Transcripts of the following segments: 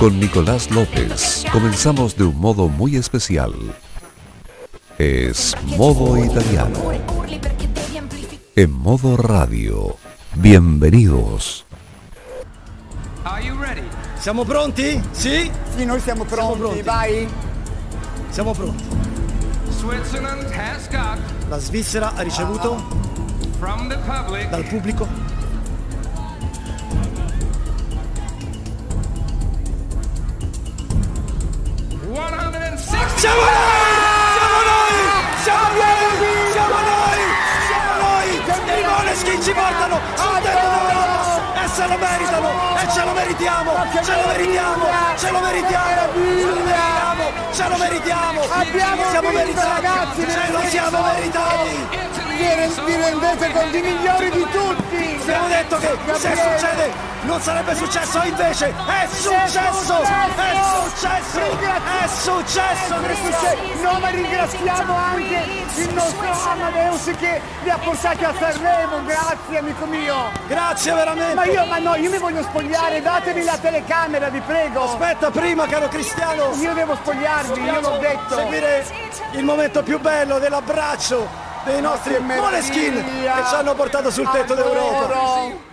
con Nicolás López comenzamos de un modo muy especial. Es modo italiano. En modo radio. Bienvenidos. Siamo pronti? Sì? Sì, noi siamo pronti, pronti. vai. Siamo pronti. La Svizzera ha ricevuto dal pubblico Siamo noi! Siamo noi! Siamo noi! Siamo noi! Siamo noi! I Moneskin ci portano sul tetto d'Europa! E se lo meritano! E ce lo meritiamo! Ce lo meritiamo! Ce lo meritiamo! Ce lo meritiamo! Abbiamo Siamo vinto, meritati! ragazzi, Ce lo siamo meritati! Vi rendete conto i migliori di tutti! Abbiamo detto che se succede non sarebbe successo, invece è successo! È successo! È successo! No, ma ringraziamo anche il nostro Amadeus che li ha portati a Sanremo, grazie amico mio! Grazie veramente! Ma io, ma no, io mi voglio spogliare, datemi la telecamera, vi prego! Aspetta prima, caro Cristiano! Io devo spogliarmi, io l'ho detto! Seguire il momento più bello dell'abbraccio dei nostri Moleskin che ci hanno portato sul tetto d'Europa.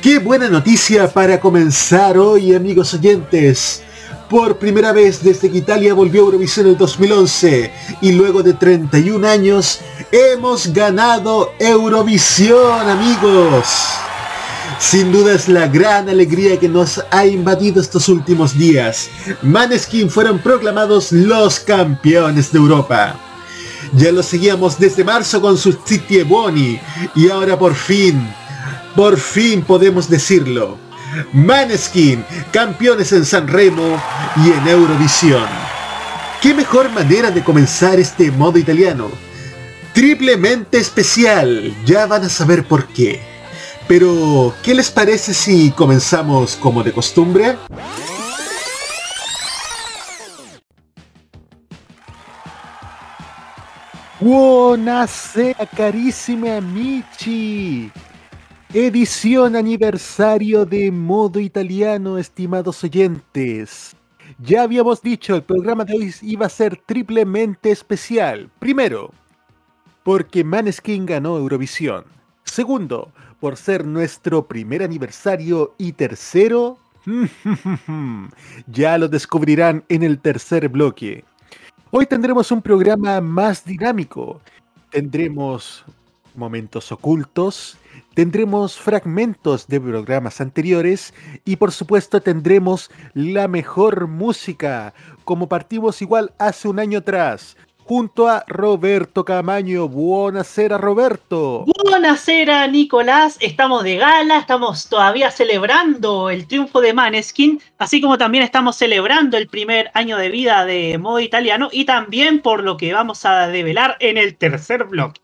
Qué buena noticia para comenzar hoy, amigos oyentes. Por primera vez desde que Italia volvió a Eurovisión en el 2011 y luego de 31 años hemos ganado Eurovisión, amigos. Sin duda es la gran alegría que nos ha invadido estos últimos días. Maneskin fueron proclamados los campeones de Europa. Ya lo seguíamos desde marzo con su City Boni y ahora por fin, por fin podemos decirlo. Maneskin, campeones en San Remo y en Eurovisión. ¿Qué mejor manera de comenzar este modo italiano? Triplemente especial, ya van a saber por qué. Pero, ¿qué les parece si comenzamos como de costumbre? Buonasera carissimi amici. Edición aniversario de modo italiano, estimados oyentes. Ya habíamos dicho, el programa de hoy iba a ser triplemente especial. Primero, porque Maneskin ganó Eurovisión. Segundo, por ser nuestro primer aniversario. Y tercero, ya lo descubrirán en el tercer bloque. Hoy tendremos un programa más dinámico. Tendremos momentos ocultos, tendremos fragmentos de programas anteriores y por supuesto tendremos la mejor música, como partimos igual hace un año atrás, junto a Roberto Camaño. Buonasera Roberto. Buonasera Nicolás, estamos de gala, estamos todavía celebrando el triunfo de Maneskin, así como también estamos celebrando el primer año de vida de modo italiano y también por lo que vamos a develar en el tercer bloque.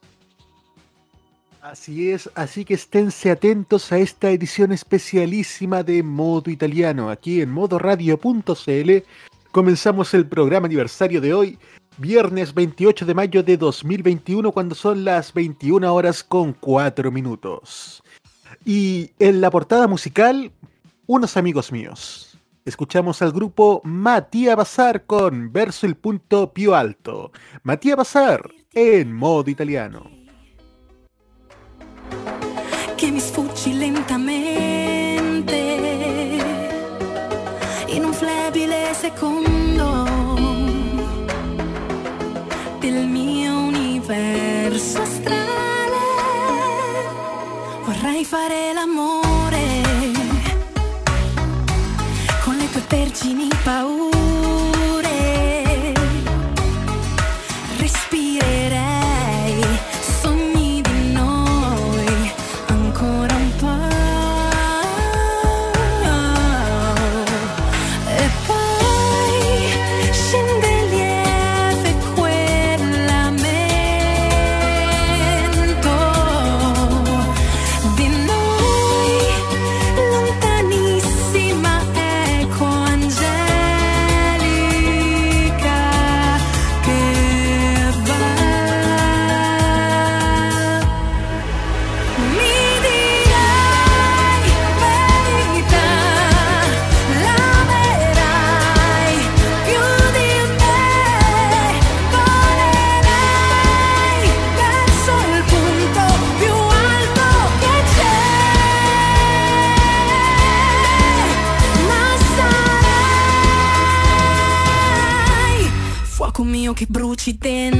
Así es, así que esténse atentos a esta edición especialísima de Modo Italiano. Aquí en modoradio.cl comenzamos el programa aniversario de hoy, viernes 28 de mayo de 2021, cuando son las 21 horas con 4 minutos. Y en la portada musical, unos amigos míos. Escuchamos al grupo Matías Bazar con Verso el punto più alto. Matías Bazar en modo italiano. Fare l'amore. Con le tue vergini paure che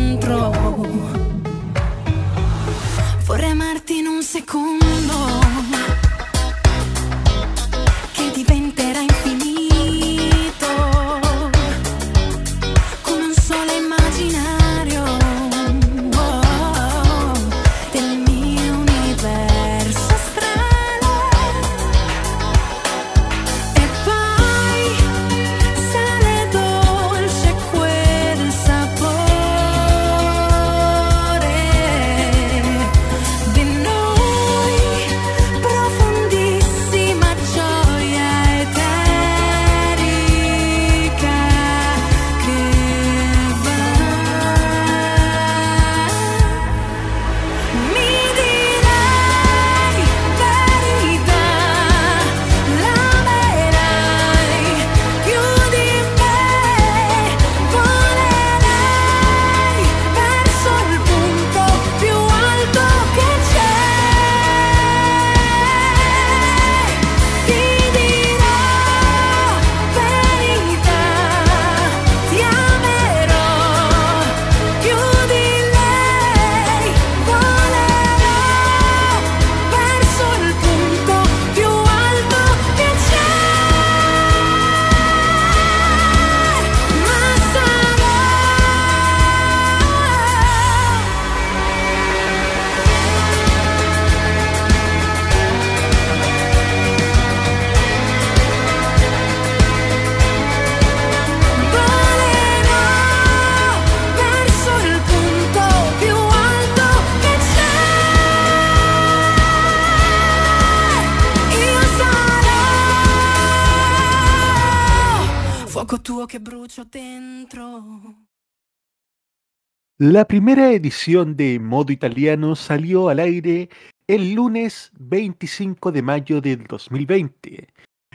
La primera edición de Modo Italiano salió al aire el lunes 25 de mayo del 2020,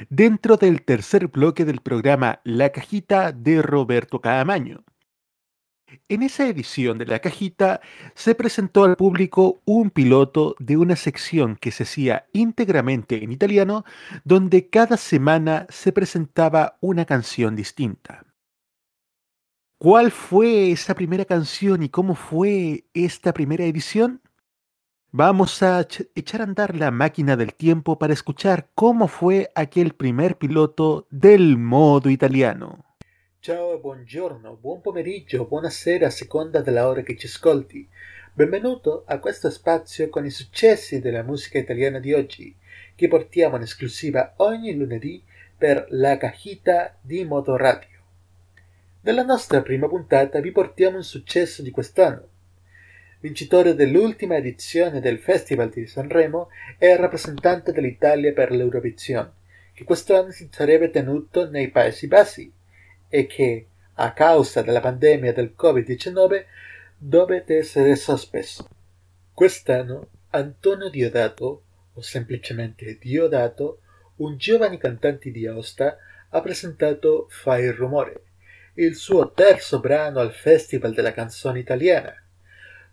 dentro del tercer bloque del programa La Cajita de Roberto Caamaño. En esa edición de La Cajita se presentó al público un piloto de una sección que se hacía íntegramente en italiano, donde cada semana se presentaba una canción distinta. ¿Cuál fue esa primera canción y cómo fue esta primera edición? Vamos a ch- echar a andar la máquina del tiempo para escuchar cómo fue aquel primer piloto del modo italiano. Ciao buongiorno, buon pomeriggio, buonasera a seconda della ora che ci ascolti. Benvenuto a questo spazio con i successi della musica italiana di oggi, che portiamo in esclusiva ogni lunedì per la cajita di Motorradio. Nella nostra prima puntata vi portiamo un successo di quest'anno. Vincitore dell'ultima edizione del Festival di Sanremo e rappresentante dell'Italia per l'Eurovision, che quest'anno si sarebbe tenuto nei Paesi Bassi e che, a causa della pandemia del Covid-19, dovete essere sospeso. Quest'anno Antonio Diodato, o semplicemente Diodato, un giovane cantante di Aosta, ha presentato Fai il rumore, il suo terzo brano al Festival della canzone italiana,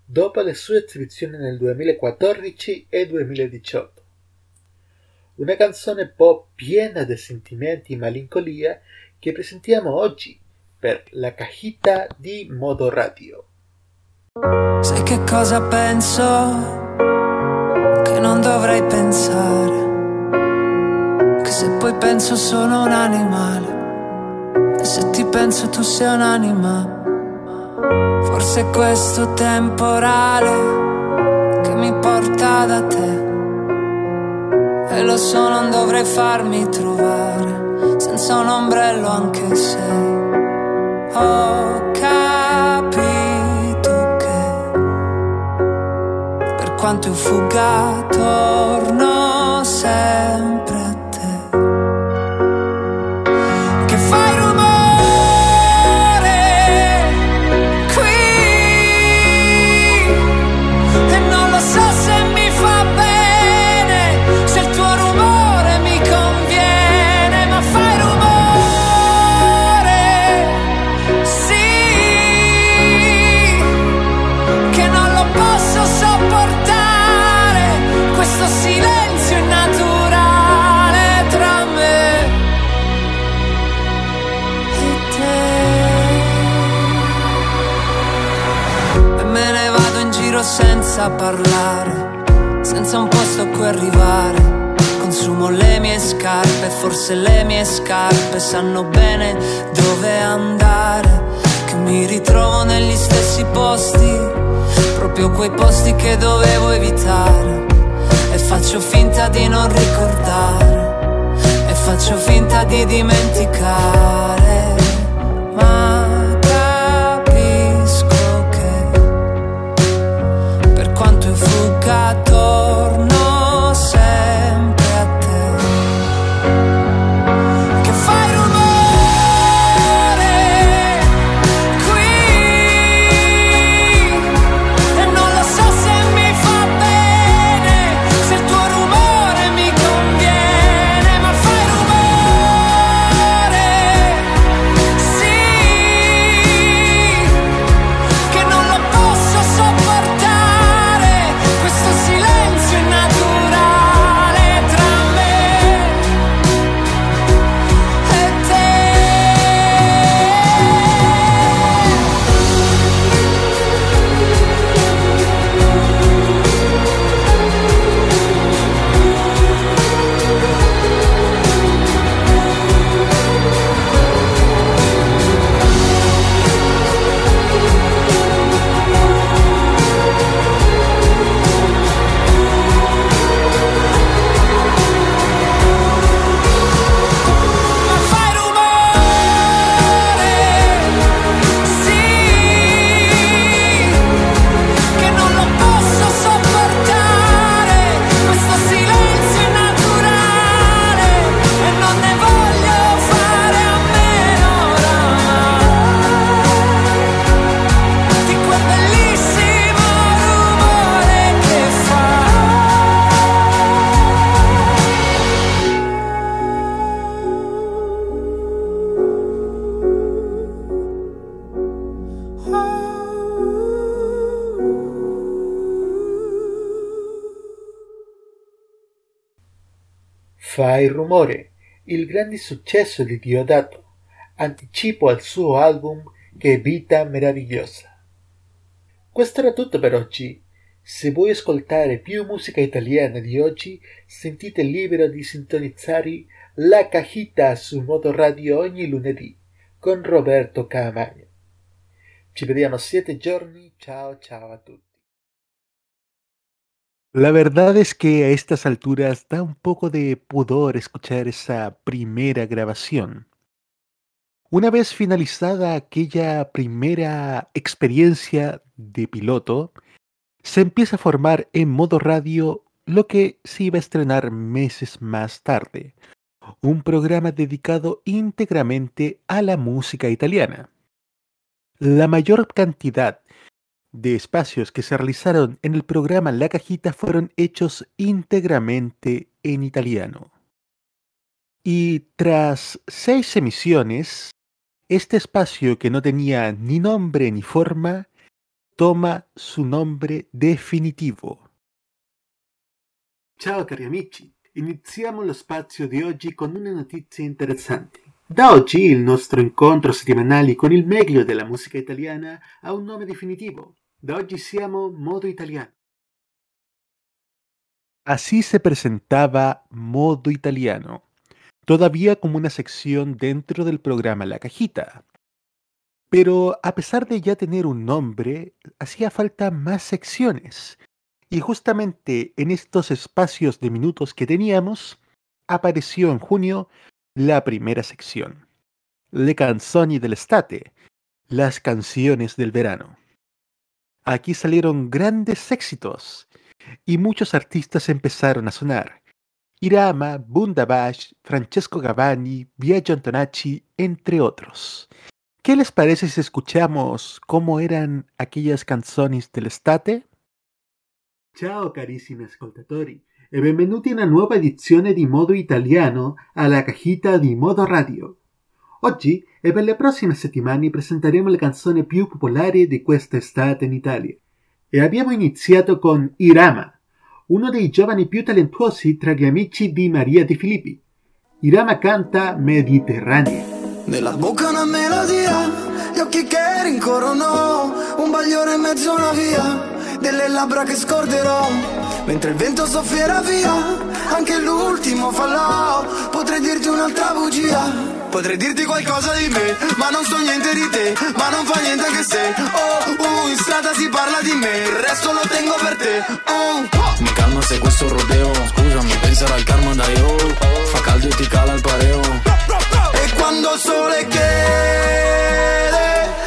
dopo le sue esibizioni nel 2014 e 2018. Una canzone pop piena di sentimenti e malinconia che presentiamo oggi per la cajita di Modo Radio. Sai che cosa penso? Che non dovrei pensare. Che se poi penso sono un animale. Se ti penso tu sei un'anima. Forse è questo temporale che mi porta da te. E lo so, non dovrei farmi trovare senza un ombrello anche se ho capito che per quanto io fugga torno sempre senza parlare, senza un posto a cui arrivare. Consumo le mie scarpe, forse le mie scarpe sanno bene dove andare. Che mi ritrovo negli stessi posti, proprio quei posti che dovevo evitare. E faccio finta di non ricordare, e faccio finta di dimenticare. と Fai rumore, il grande successo di Diodato, anticipo al suo album Che vita meravigliosa. Questo era tutto per oggi. Se vuoi ascoltare più musica italiana di oggi, sentite libero di sintonizzare La Cajita su Modo Radio ogni lunedì con Roberto Caamagno. Ci vediamo siete giorni, ciao ciao a tutti. La verdad es que a estas alturas da un poco de pudor escuchar esa primera grabación. Una vez finalizada aquella primera experiencia de piloto, se empieza a formar en modo radio lo que se iba a estrenar meses más tarde, un programa dedicado íntegramente a la música italiana. La mayor cantidad de espacios que se realizaron en el programa La Cajita fueron hechos íntegramente en italiano. Y tras seis emisiones, este espacio que no tenía ni nombre ni forma, toma su nombre definitivo. Ciao cari amici, iniziamo lo spazio di oggi con una notizia interessante. Da oggi il nostro incontro settimanale con il meglio della musica italiana ha un nome definitivo. Da oggi siamo Modo Italiano. Así se presentaba Modo Italiano, todavía como una sección dentro del programa La Cajita. Pero a pesar de ya tener un nombre, hacía falta más secciones. Y justamente en estos espacios de minutos que teníamos, apareció en junio la primera sección. Le canzoni dell'estate, las canciones del verano. Aquí salieron grandes éxitos y muchos artistas empezaron a sonar. Irama, Bundabash, Francesco Gavani, Biagio Antonacci, entre otros. ¿Qué les parece si escuchamos cómo eran aquellas canciones dell'estate? Ciao carissimi ascoltatori e benvenuti a una nuova edizione di Modo Italiano alla cajita di Modo Radio. Oggi e per le prossime settimane presenteremo le canzoni più popolari di questa estate in Italia. E abbiamo iniziato con Irama, uno dei giovani più talentuosi tra gli amici di Maria Di Filippi. Irama canta Mediterranea. Nella bocca una melodia, gli occhi che rincorrono, un bagliore in mezzo a una via delle labbra che scorderò Mentre il vento soffierà via Anche l'ultimo falò Potrei dirti un'altra bugia. Potrei dirti qualcosa di me, ma non so niente di te, ma non fa niente anche se. Oh, uh, in strada si parla di me, il resto lo tengo per te. Oh. Mi calma se questo rodeo, scusami, penserà al karma da io. Fa caldo e ti cala il pareo. E quando il sole chiede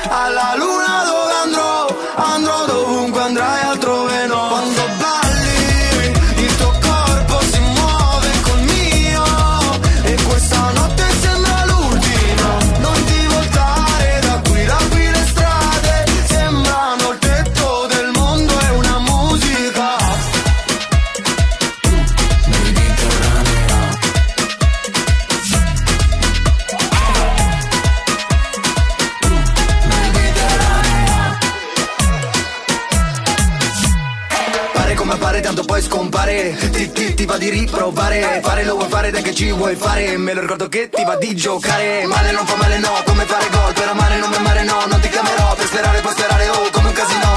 alla luna di riprovare. Fare lo vuoi fare dai che ci vuoi fare. Me lo ricordo che ti va di giocare. Male non fa male no Come fare gol. Per amare non mi amare no Non ti chiamerò. Per sperare puoi sperare oh Come un casino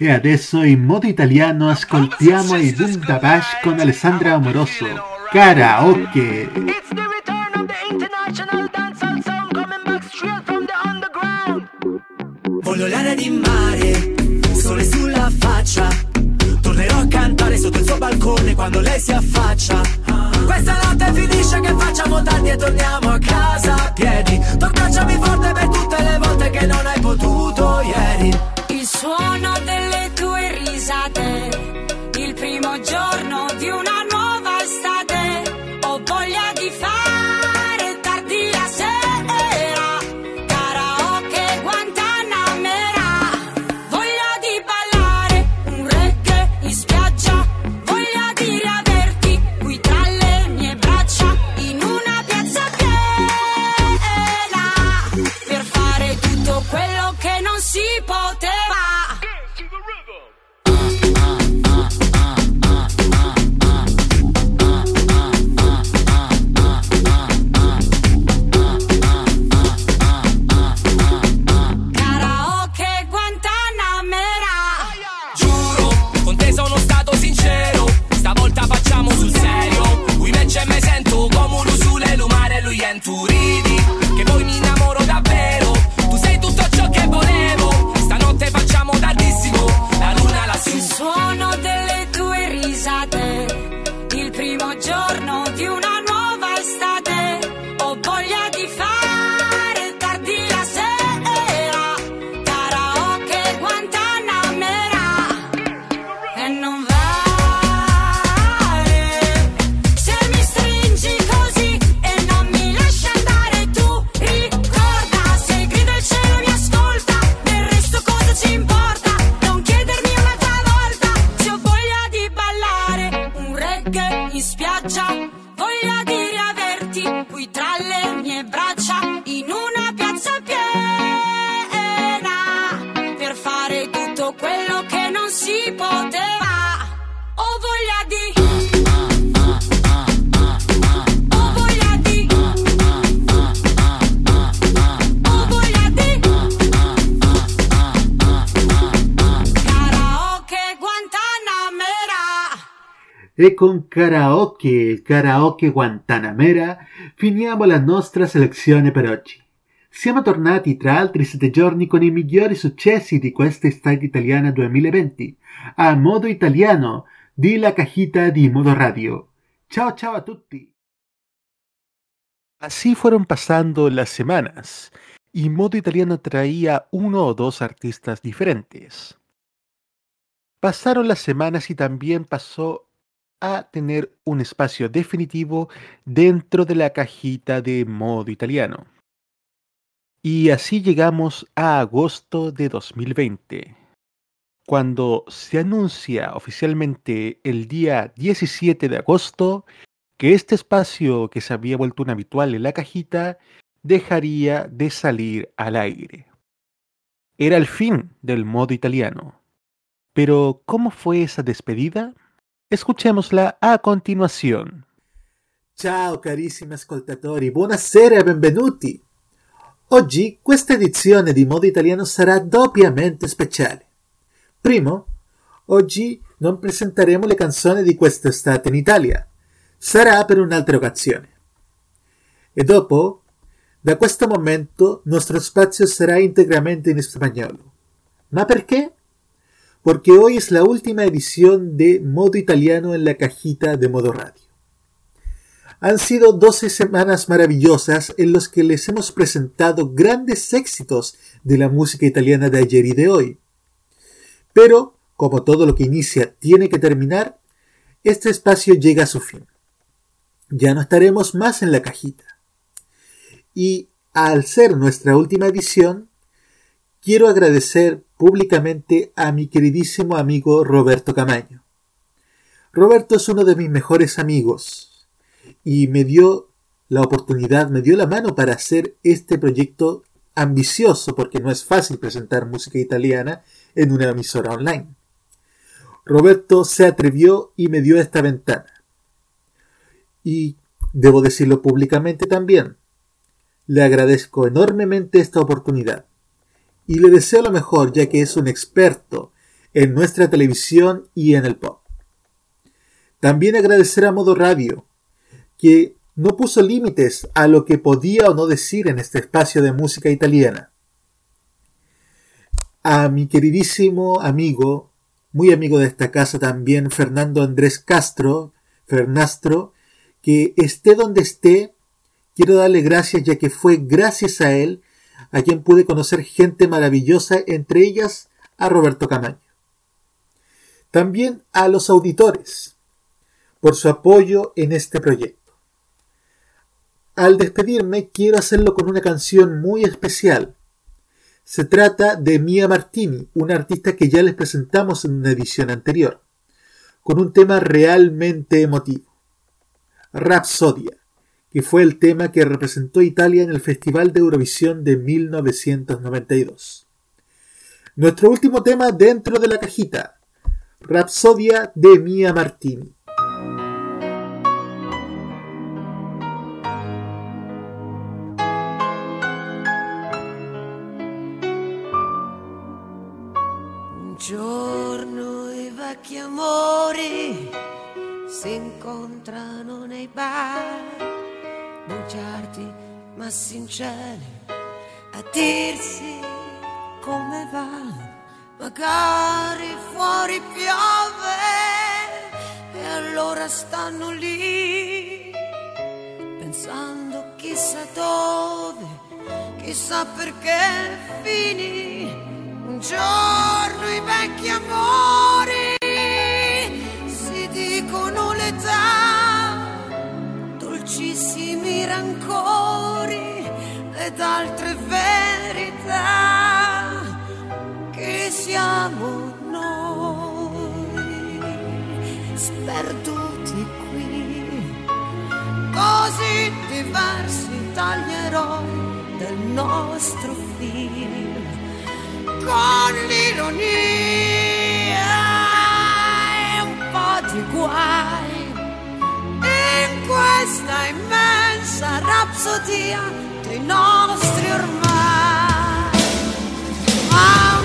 E adesso in modo italiano ascoltiamo i Boom da Bash con Alessandra Amoroso. Karaoke. It's the return of the international dancehall sound coming back straight from the underground. Voglio l'aria di mare, sole sulla faccia. Tornerò a cantare sotto il suo balcone quando lei si affaccia. Questa notte finisce che facciamo tardi e torniamo a casa a piedi. Tu abbracciami forte per tutte le volte che non hai potuto ieri. Suono delle tue risate, il primo giorno di una con karaoke, karaoke Guantanamera, finiamo la nostra selezione per oggi. Siamo tornati tra altri sette giorni con i migliori successi di questa estate italiana 2020, a modo italiano, di La Cajita di Modo Radio. Ciao ciao a tutti. Así fueron pasando las semanas y modo italiano traía uno o dos artistas diferentes. Pasaron las semanas y también pasó a tener un espacio definitivo dentro de la cajita de modo italiano. Y así llegamos a agosto de 2020, cuando se anuncia oficialmente el día 17 de agosto que este espacio que se había vuelto un habitual en la cajita dejaría de salir al aire. Era el fin del modo italiano. Pero, ¿cómo fue esa despedida? Escuchémosla a continuación. Ciao carissimi ascoltatori, buonasera e benvenuti. Oggi questa edizione di Modo Italiano sarà doppiamente speciale. Primo, oggi non presenteremo le canzoni di quest'estate in Italia. Sarà per un'altra occasione. E dopo, da questo momento, nostro spazio sarà integralmente in spagnolo. ¿Ma perché? Porque hoy es la última edición de Modo Italiano en la cajita de Modo Radio. Han sido 12 semanas maravillosas en las que les hemos presentado grandes éxitos de la música italiana de ayer y de hoy. Pero, como todo lo que inicia tiene que terminar, este espacio llega a su fin. Ya no estaremos más en la cajita. Y al ser nuestra última edición, quiero agradecer públicamente a mi queridísimo amigo Roberto Camaño. Roberto es uno de mis mejores amigos y me dio la oportunidad, me dio la mano para hacer este proyecto ambicioso, porque no es fácil presentar música italiana en una emisora online. Roberto se atrevió y me dio esta ventana. Y debo decirlo públicamente también, le agradezco enormemente esta oportunidad y le deseo lo mejor ya que es un experto en nuestra televisión y en el pop. También agradecer a Modo Radio, que no puso límites a lo que podía o no decir en este espacio de música italiana. A mi queridísimo amigo, muy amigo de esta casa también, Fernando Andrés Castro, Fernastro, que esté donde esté, quiero darle gracias ya que fue gracias a él a quien pude conocer gente maravillosa, entre ellas a Roberto Camaño. También a los auditores por su apoyo en este proyecto. Al despedirme quiero hacerlo con una canción muy especial. Se trata de Mia Martini, una artista que ya les presentamos en una edición anterior, con un tema realmente emotivo. Rapsodia que fue el tema que representó Italia en el Festival de Eurovisión de 1992. Nuestro último tema dentro de la cajita, Rapsodia de Mia Martini. Giorno i vecchi amori si incontrano nei bar bugiardi ma sinceri a dirsi come va. Magari fuori piove e allora stanno lì pensando chissà dove, chissà perché rancori ed altre verità che siamo noi sperduti qui. Così diversi dagli eroi del nostro film con l'ironia e un po' di guai in questa immensa rapsodia dei nostri ormai. Ma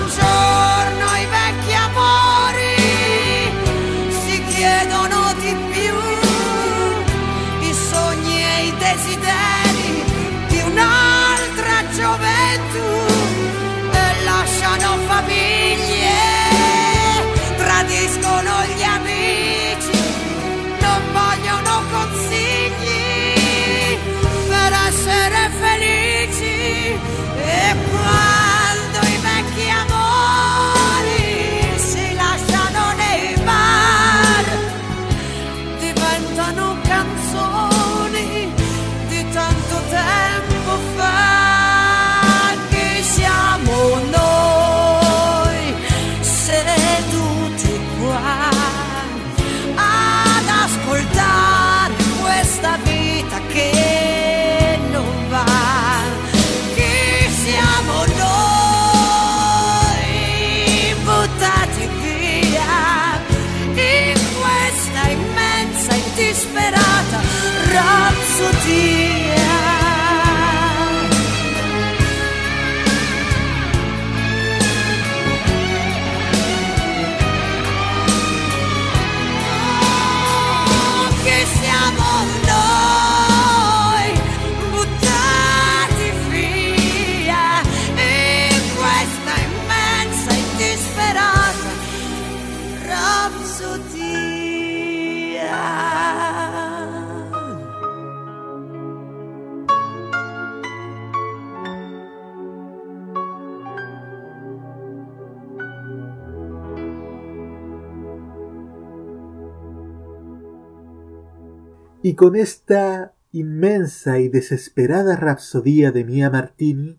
Y con esta inmensa y desesperada rapsodía de Mia Martini,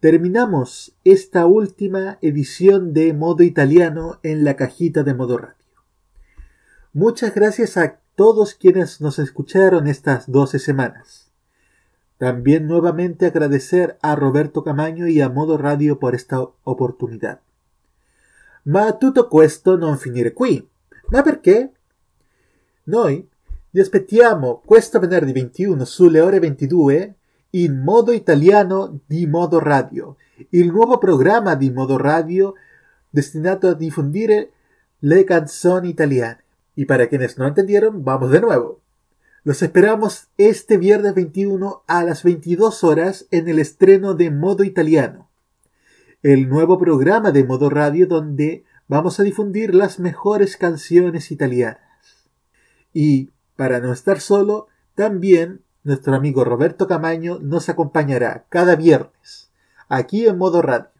terminamos esta última edición de Modo Italiano en la cajita de Modo Radio. Muchas gracias a todos quienes nos escucharon estas 12 semanas. También nuevamente agradecer a Roberto Camaño y a Modo Radio por esta oportunidad. Ma tutto questo non finire qui. Ma perché? Noi vi aspettiamo questo venerdì 21 sulle ore 22 in modo italiano di Modo Radio, il nuovo programma di Modo Radio destinato a diffondere le canzoni italiane. Y para quienes no entendieron, vamos de nuevo. Los esperamos este viernes 21 a las 22 horas en el estreno de Modo Italiano, el nuevo programa de Modo Radio donde vamos a difundir las mejores canciones italianas. Y, para no estar solo, también nuestro amigo Roberto Camaño nos acompañará cada viernes, aquí en Modo Radio.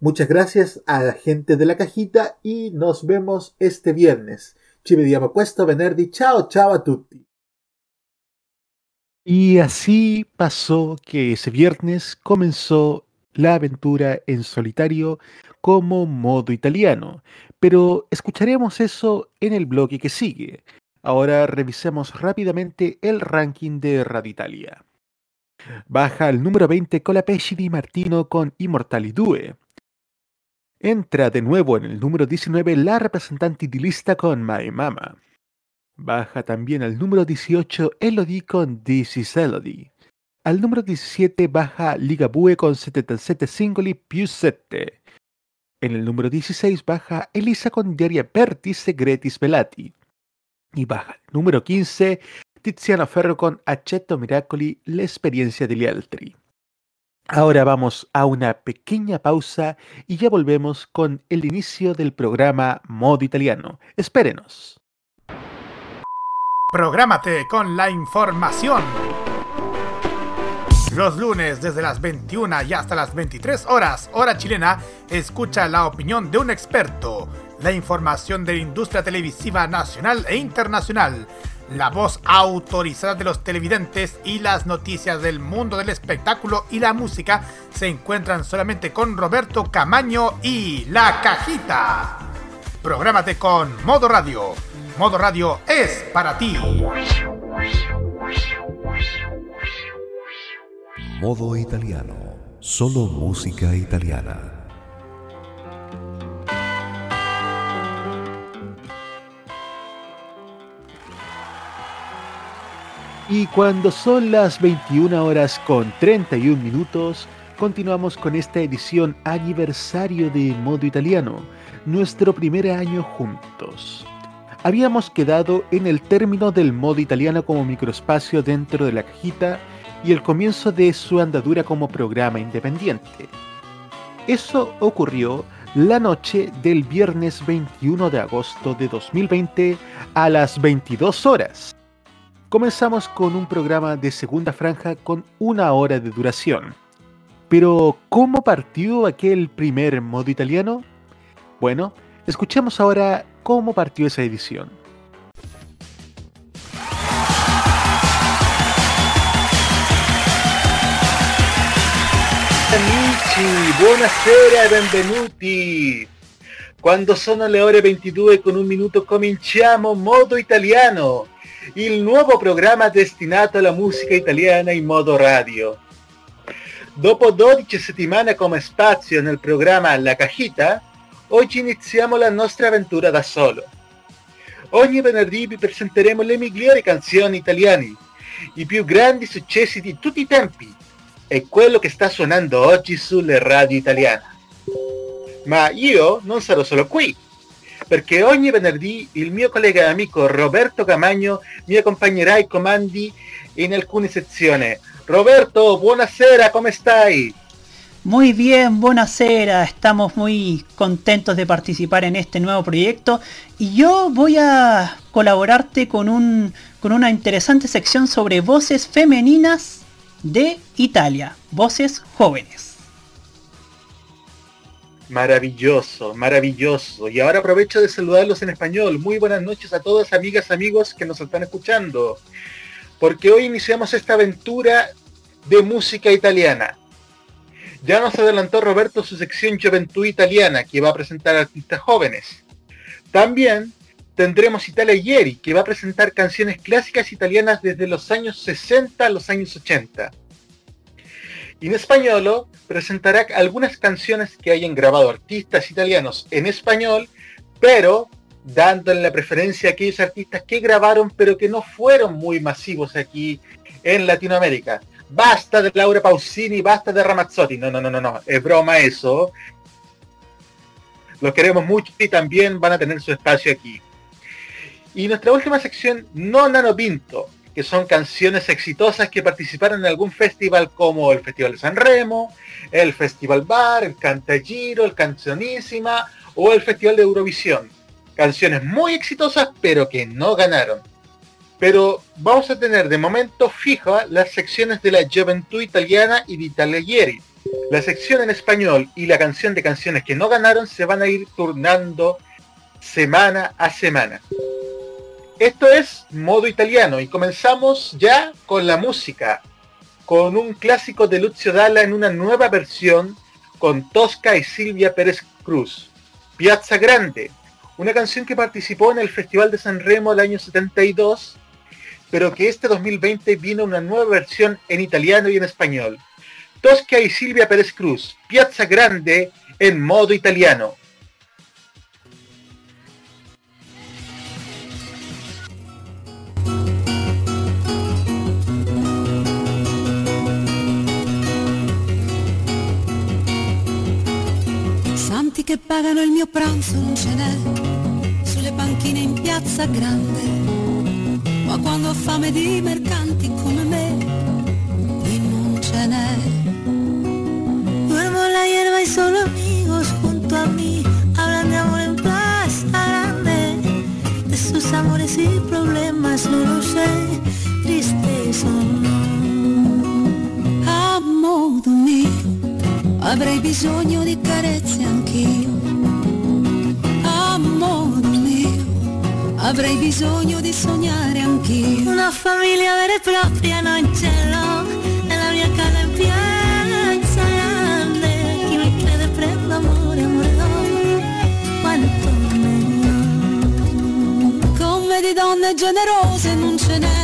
Muchas gracias a la gente de la cajita y nos vemos este viernes. Ci vediamo questo venerdì. Ciao, ciao a tutti. Y así pasó que ese viernes comenzó la aventura en solitario como modo italiano, pero escucharemos eso en el bloque que sigue. Ahora revisemos rápidamente el ranking de Radio Italia. Baja al número 20 Colapesci di Martino con Immortali 2. Entra de nuevo en el número 19 la representante idilista con My Mama. Baja también al número 18 Elodie con This is Elodie. Al número 17 baja Ligabue con 77 singoli più 7. En el número 16 baja Elisa con Diaria Perti Segretis Velati. Y baja número 15 Tiziano Ferro con Accetto Miracoli, la experiencia degli altri. Ahora vamos a una pequeña pausa y ya volvemos con el inicio del programa Modo Italiano. Espérenos. Prográmate con la información. Los lunes desde las 21 y hasta las 23 horas, hora chilena, escucha la opinión de un experto, la información de la industria televisiva nacional e internacional, la voz autorizada de los televidentes y las noticias del mundo del espectáculo y la música se encuentran solamente con Roberto Camaño y La Cajita. Prográmate con Modo Radio. Modo Radio es para ti. Modo italiano. Solo música italiana. Y cuando son las 21 horas con 31 minutos, continuamos con esta edición aniversario de Modo Italiano, nuestro primer año juntos. Habíamos quedado en el término del modo italiano como microespacio dentro de la cajita y el comienzo de su andadura como programa independiente. Eso ocurrió la noche del viernes 21 de agosto de 2020 a las 22 horas. Comenzamos con un programa de segunda franja con una hora de duración. Pero, ¿cómo partió aquel primer modo italiano? Bueno, escuchemos ahora cómo partió esa edición. Amici, buonasera e benvenuti. Quando sono le ore 22 e con un minuto cominciamo Modo Italiano, il nuovo programma destinato alla musica italiana in modo radio. Dopo 12 settimane come spazio nel programma La Cajita, oggi iniziamo la nostra avventura da solo. Ogni venerdì vi presenteremo le migliori canzoni italiane, i più grandi successi di tutti i tempi e quello che sta suonando oggi sulle radio italiane. Ma io non sarò solo qui, perché ogni venerdì il mio collega e amico Roberto Camagno mi accompagnerà ai comandi in alcune sezioni. Roberto, buonasera, come stai? Muy bien, buenasera. Estamos muy contentos de participar en este nuevo proyecto y yo voy a colaborarte con, un, con una interesante sección sobre voces femeninas de Italia, voces jóvenes. Maravilloso, maravilloso. Y ahora aprovecho de saludarlos en español. Muy buenas noches a todas amigas, amigos que nos están escuchando. Porque hoy iniciamos esta aventura de música italiana. Ya nos adelantó Roberto su sección Juventud Italiana, que va a presentar artistas jóvenes. También tendremos Italia Ieri, que va a presentar canciones clásicas italianas desde los años 60 a los años 80. Español presentará algunas canciones que hayan grabado artistas italianos en español, pero dándole la preferencia a aquellos artistas que grabaron pero que no fueron muy masivos aquí en Latinoamérica. Basta de Laura Pausini, basta de Ramazzotti. No, no, no, no, no. Es broma eso. Los queremos mucho y también van a tener su espacio aquí. Y nuestra última sección, No Nano Pinto, que son canciones exitosas que participaron en algún festival como el Festival de San Remo, el Festival Bar, el Cantagiro, el Cancionísima o el Festival de Eurovisión. Canciones muy exitosas pero que no ganaron. Pero vamos a tener de momento fija las secciones de la Juventud Italiana y de. La sección en español y la canción de canciones que no ganaron se van a ir turnando semana a semana. Esto es modo italiano y comenzamos ya con la música, con un clásico de Lucio Dalla en una nueva versión con Tosca y Silvia Pérez Cruz. Piazza Grande, una canción que participó en el Festival de San Remo el año 72, pero que este 2020 vino una nueva versión en italiano y en español. Tosca y Silvia Pérez Cruz, Piazza Grande en modo italiano. Santi che pagano il mio pranzo non ce n'è, sulle panchine in piazza grande, ma quando ho fame di mercanti come me, qui non ce n'è. Duermo la hierba y solo amigos junto a mí hablan de amor en plaza grande, de sus amores y problemas, no lo sé, tristes o no. A modo mio avrei bisogno di carezze anch'io. A modo mio, avrei bisogno di sognare anch'io. Una famiglia vera e propria non ce l'ho, nella mia casa in piazza grande. Chi mi crede prendo amore, amore no, quanto meglio. Come di donne generose non ce n'è,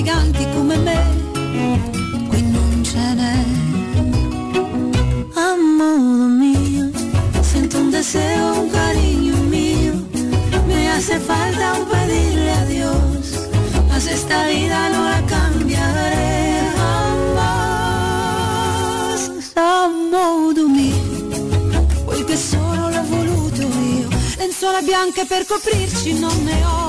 briganti come me, qui non ce n'è. A modo mio, siento un deseo, un cariño mío, me hace falta un pedirle a Dios, mas esta vida no la cambiaré jamás. A modo mio, quel che sono l'ho voluto io, lenzuola bianche per coprirci non ne ho,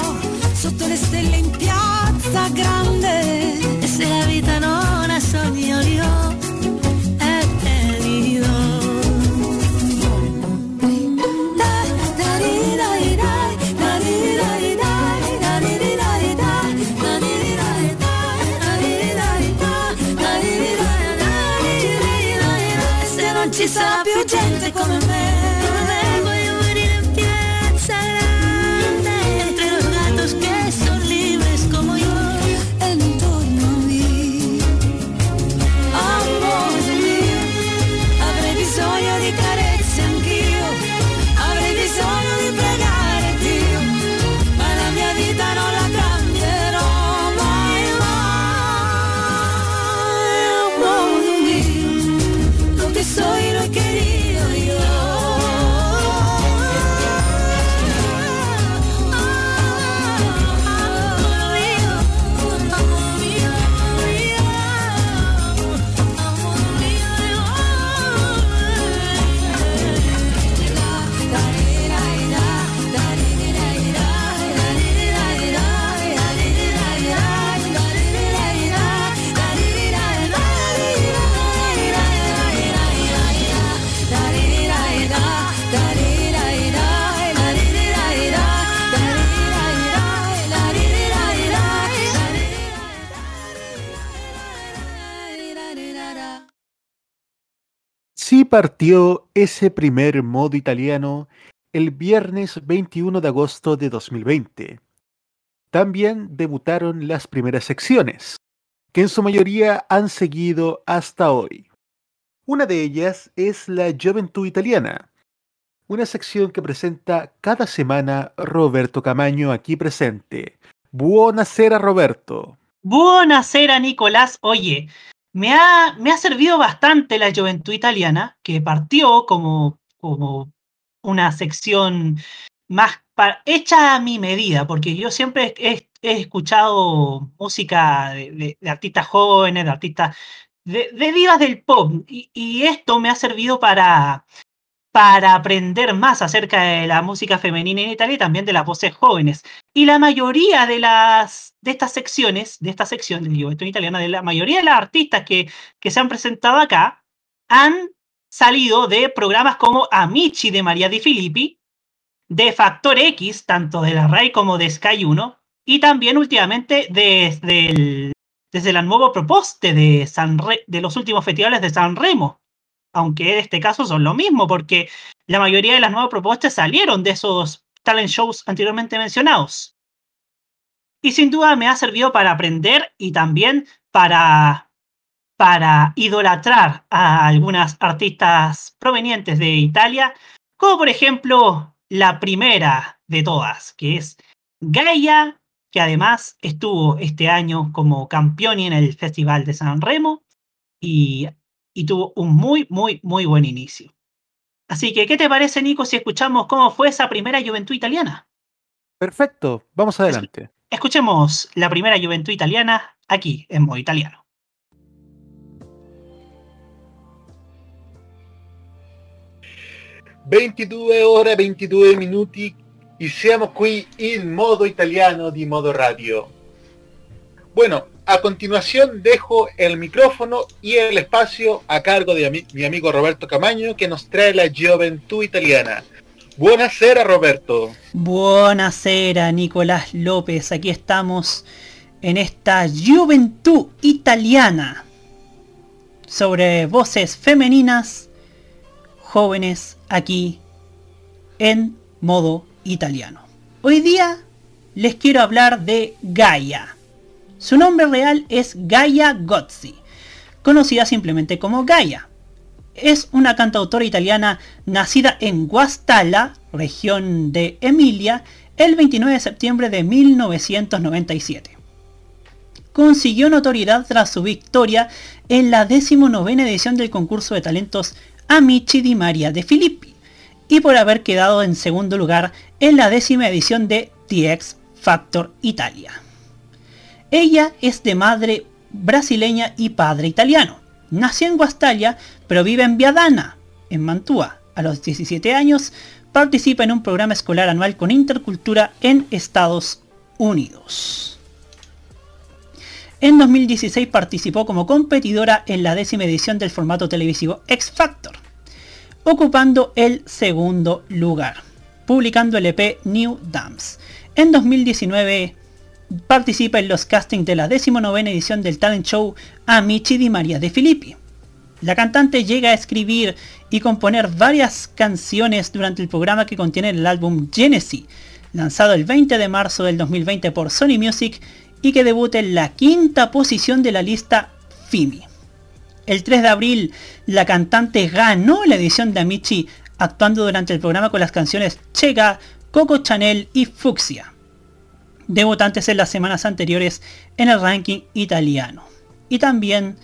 partió ese primer modo italiano el viernes 21 de agosto de 2020. También debutaron las primeras secciones, que en su mayoría han seguido hasta hoy. Una de ellas es la Juventud Italiana, una sección que presenta cada semana Roberto Camaño aquí presente. Buonasera Roberto. Buonasera Nicolás. Oye, me ha, me ha servido bastante la Juventud Italiana, que partió como, como una sección más hecha a mi medida, porque yo siempre he, escuchado música de, artistas jóvenes, de artistas de, de del pop, y esto me ha servido para, para aprender más acerca de la música femenina en Italia y también de las voces jóvenes. Y la mayoría de las de estas secciones, de esta sección de Juventud Italiana, de la mayoría de las artistas que, que se han presentado acá, han salido de programas como Amici de María Di Filippi, de Factor X, tanto de la RAI como de Sky 1, y también últimamente desde el, desde la nueva proposte de, San de los últimos festivales de San Remo, aunque en este caso son lo mismo, porque la mayoría de las nuevas propuestas salieron de esos talent shows anteriormente mencionados. Y sin duda me ha servido para aprender y también para, para idolatrar a algunas artistas provenientes de Italia, como por ejemplo la primera de todas, que es Gaia, que además estuvo este año como campeón en el Festival de San Remo y, y tuvo un muy, muy, muy buen inicio. Así que, ¿qué te parece, Nico, si escuchamos cómo fue esa primera juventud italiana? Perfecto, vamos adelante. Escuchemos la primera juventud italiana aquí en modo italiano. ...22 ore 22 minuti... ...y siamo qui in modo italiano di modo radio. Bueno, a continuación dejo el micrófono y el espacio a cargo de mi, mi amigo Roberto Camaño que nos trae la juventud italiana. Buonasera Roberto. Buonasera, Nicolás López. Aquí estamos en esta juventud italiana sobre voces femeninas jóvenes aquí en modo italiano. Hoy día les quiero hablar de Gaia. Su nombre real es Gaia Gozzi, conocida simplemente como Gaia. Es una cantautora italiana nacida en Guastalla, región de Emilia, el 29 de septiembre de 1997. Consiguió notoriedad tras su victoria en la 19 edición del concurso de talentos Amici di Maria de Filippi y por haber quedado en segundo lugar en la décima edición de The X Factor Italia. Ella es de madre brasileña y padre italiano. Nació en Guastalla, pero vive en Viadana, en Mantua. A los 17 años participa en un programa escolar anual con intercultura en Estados Unidos. En 2016 participó como competidora en la décima edición del formato televisivo X Factor, ocupando el segundo lugar, publicando el EP New Dams. En 2019 participa en los castings de la 19 edición del talent show Amici di Maria de Filippi. La cantante llega a escribir y componer varias canciones durante el programa que contiene el álbum Genesis, lanzado el 20 de marzo del 2020 por Sony Music y que debuta en la quinta posición de la lista FIMI. El 3 de abril, la cantante ganó la edición de Amici actuando durante el programa con las canciones Chega, Coco Chanel y Fucsia, debutantes en las semanas anteriores en el ranking italiano. Y también,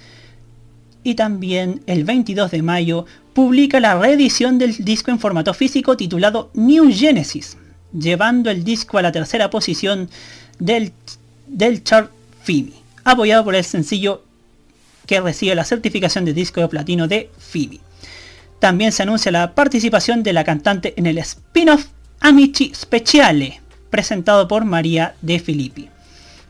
y también el 22 de mayo publica la reedición del disco en formato físico titulado New Genesis, llevando el disco a la tercera posición del, del chart FIMI, apoyado por el sencillo que recibe la certificación de disco de platino de FIMI. También se anuncia la participación de la cantante en el spin-off Amici Speciale, presentado por María de Filippi.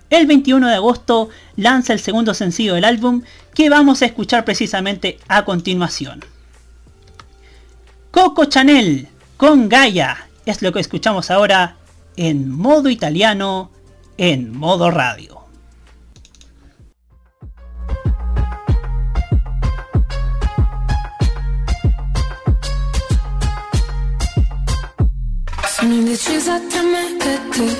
El 21 de agosto lanza el segundo sencillo del álbum que vamos a escuchar precisamente a continuación. Coco Chanel con Gaia es lo que escuchamos ahora en modo italiano, en modo radio. Indecisa tra me e te,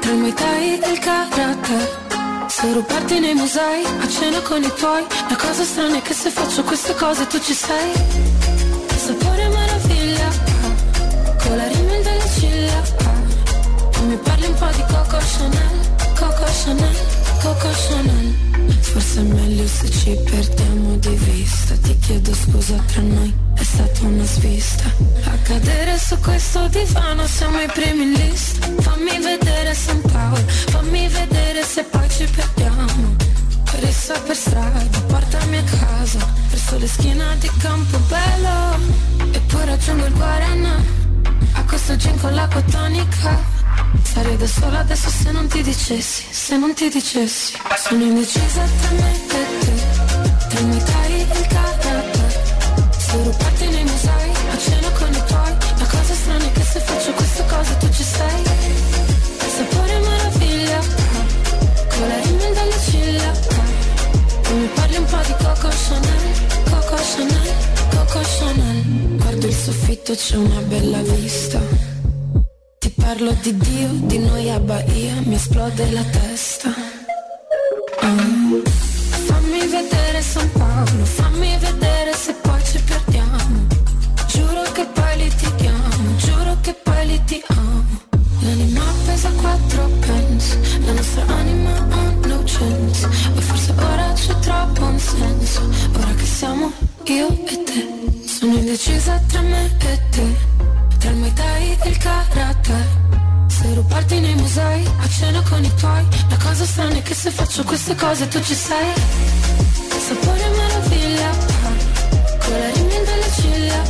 tra il Muay Thai e il Karate. Se rubarti nei musei, a cena con i tuoi La cosa strana è che se faccio queste cose tu ci sei Sapore meraviglia, ah, con la rimel delle ciglia. E mi parli un po' di Coco Chanel, Coco Chanel, Coco Chanel Forse è meglio se ci perdiamo di vista. Ti chiedo scusa tra noi, è stata una svista. A cadere su questo divano siamo i primi in lista. Fammi vedere San Paolo, fammi vedere se poi ci perdiamo. Rissa per strada, portami a casa Verso le schiena di Campobello E poi raggiungo il Guarana A questo gin con l'acqua tonica Sarei da sola adesso se non ti dicessi, se non ti dicessi. Sono indecisa tra me e te Tra Muay Thai e il karate Se rubarti nei musei, a cena con i tuoi. La cosa strana è che se faccio queste cose tu ci sei Sapore meraviglia Con la rimel dalle ciglia. E mi parli un po' di Coco Chanel Coco Chanel, Coco Chanel. Guardo il soffitto, c'è una bella vista parlo di Dio, di noi a Bahia, mi esplode la testa. Ah. Fammi vedere San Paolo, fammi vedere se poi ci perdiamo. Giuro che poi litighiamo, giuro che poi litighiamo. L'anima pesa quattro pence, la nostra anima ha no chance. O forse ora c'è troppo un senso, ora che siamo io e te. Sono indecisa tra me e te. Tra il Muay Thai e il Karate Rubarti nei musei A cena con i tuoi. La cosa strana è che se faccio queste cose tu ci sei. Sapore meraviglia Con la rimel delle ciglia.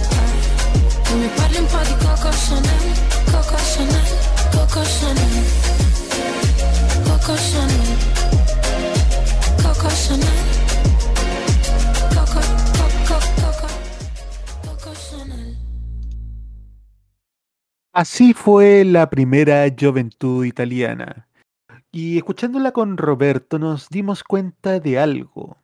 E mi parli un po' di Coco Chanel Coco Chanel Coco Chanel. Coco Chanel Coco Chanel Así fue la primera juventud italiana. Y escuchándola con Roberto nos dimos cuenta de algo.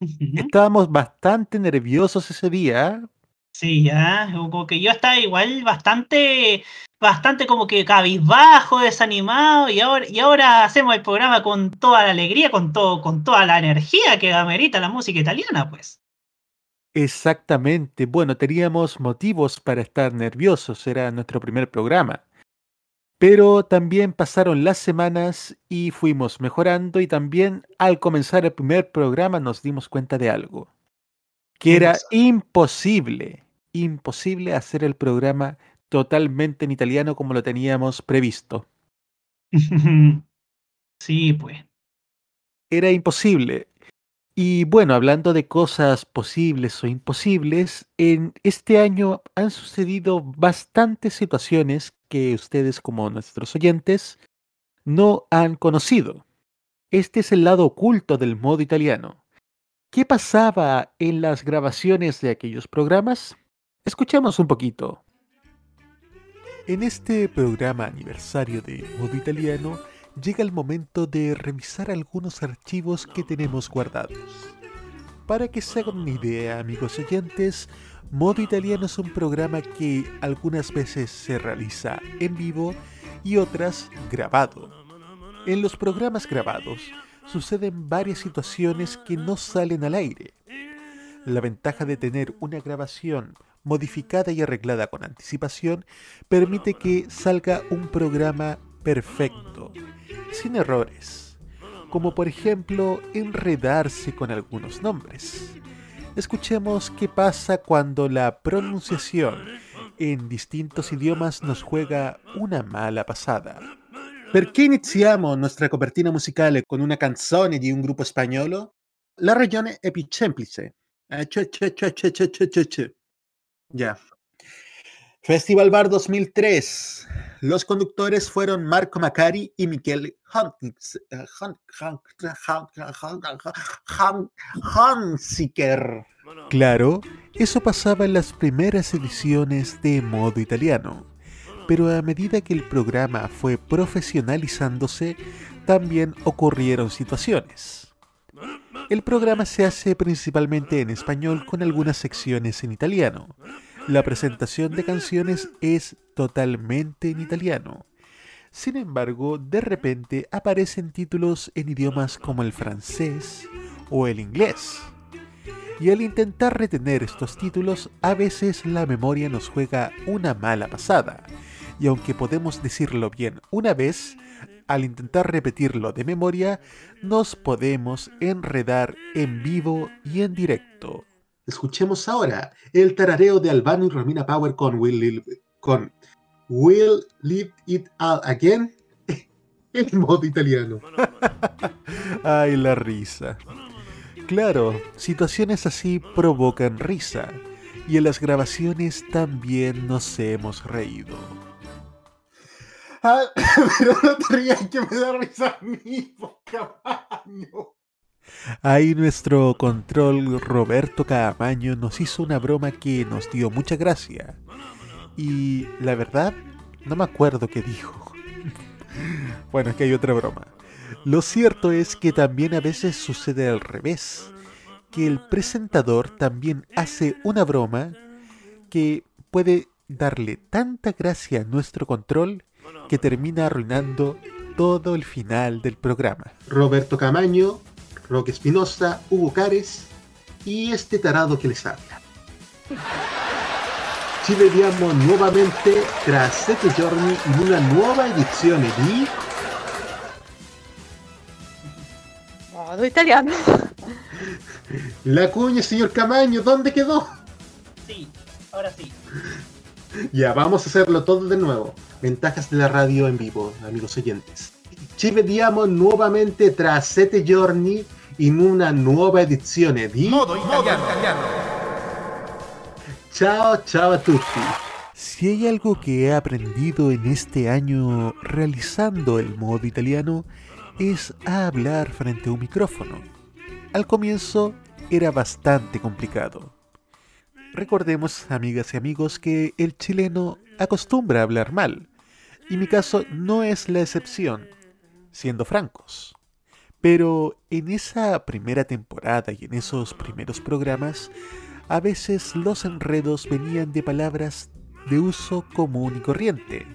Estábamos bastante nerviosos ese día. Sí, ya, como que yo estaba igual bastante, bastante como que cabizbajo, desanimado, y ahora, y ahora hacemos el programa con toda la alegría, con todo, con toda la energía que amerita la música italiana, pues. Exactamente. Bueno, teníamos motivos para estar nerviosos, era nuestro primer programa. Pero también pasaron las semanas y fuimos mejorando y también al comenzar el primer programa nos dimos cuenta de algo. Que era imposible, imposible hacer el programa totalmente en italiano como lo teníamos previsto. Sí, pues. Era imposible. Y bueno, hablando de cosas posibles o imposibles, en este año han sucedido bastantes situaciones que ustedes como nuestros oyentes no han conocido. Este es el lado oculto del modo italiano. ¿Qué pasaba en las grabaciones de aquellos programas? Escuchemos un poquito. En este programa aniversario de modo italiano, llega el momento de revisar algunos archivos que tenemos guardados. Para que se hagan una idea, amigos oyentes, Modo Italiano es un programa que algunas veces se realiza en vivo y otras grabado. En los programas grabados suceden varias situaciones que no salen al aire. La ventaja de tener una grabación modificada y arreglada con anticipación permite que salga un programa perfecto, sin errores, como por ejemplo enredarse con algunos nombres. Escuchemos qué pasa cuando la pronunciación en distintos idiomas nos juega una mala pasada. Perché iniziamo nostra copertina musicale con una canzone di un gruppo spagnolo? La ragione è più semplice. Festival Bar 2003. Los conductores fueron Marco Macari y Miquel Hunts- eh. Claro, eso pasaba en las primeras ediciones de modo italiano, pero a medida que el programa fue profesionalizándose, también ocurrieron situaciones. El programa se hace principalmente en español con algunas secciones en italiano, La presentación de canciones es totalmente en italiano. Sin embargo, de repente aparecen títulos en idiomas como el francés o el inglés. Y al intentar retener estos títulos, a veces la memoria nos juega una mala pasada. Y aunque podemos decirlo bien una vez, al intentar repetirlo de memoria, nos podemos enredar en vivo y en directo. Escuchemos ahora el tarareo de Albano y Romina Power con Will, Live- con Will Live It All Again en modo italiano. Ay, la risa. Claro, situaciones así provocan risa. Y en las grabaciones también nos hemos reído. Ah, pero no te rías que me da risa a mí, po, caballo. Ahí nuestro control Roberto Caamaño nos hizo una broma que nos dio mucha gracia. Y la verdad, no me acuerdo qué dijo. bueno, es que hay otra broma. Lo cierto es que también a veces sucede al revés. Que el presentador también hace una broma que puede darle tanta gracia a nuestro control que termina arruinando todo el final del programa. Roberto Camaño, Roque Espinosa, Hugo Cares y este tarado que les habla. Ci vediamo nuovamente tra sette giorni in una nuova edizione di Modo italiano. La cuña, señor Camaño, ¿dónde quedó? Sí, ahora sí. Ya, vamos a hacerlo todo de nuevo. Ventajas de la radio en vivo, amigos oyentes. Ci vediamo nuovamente tra sette giorni in una nuova edizione di Modo italiano. Ciao, ciao a tutti. Si hay algo que he aprendido en este año realizando el modo italiano es a hablar frente a un micrófono. Al comienzo era bastante complicado. Recordemos, amigas y amigos, que el chileno acostumbra a hablar mal, y mi caso no es la excepción, siendo francos. Pero en esa primera temporada y en esos primeros programas, a veces los enredos venían de palabras de uso común y corriente.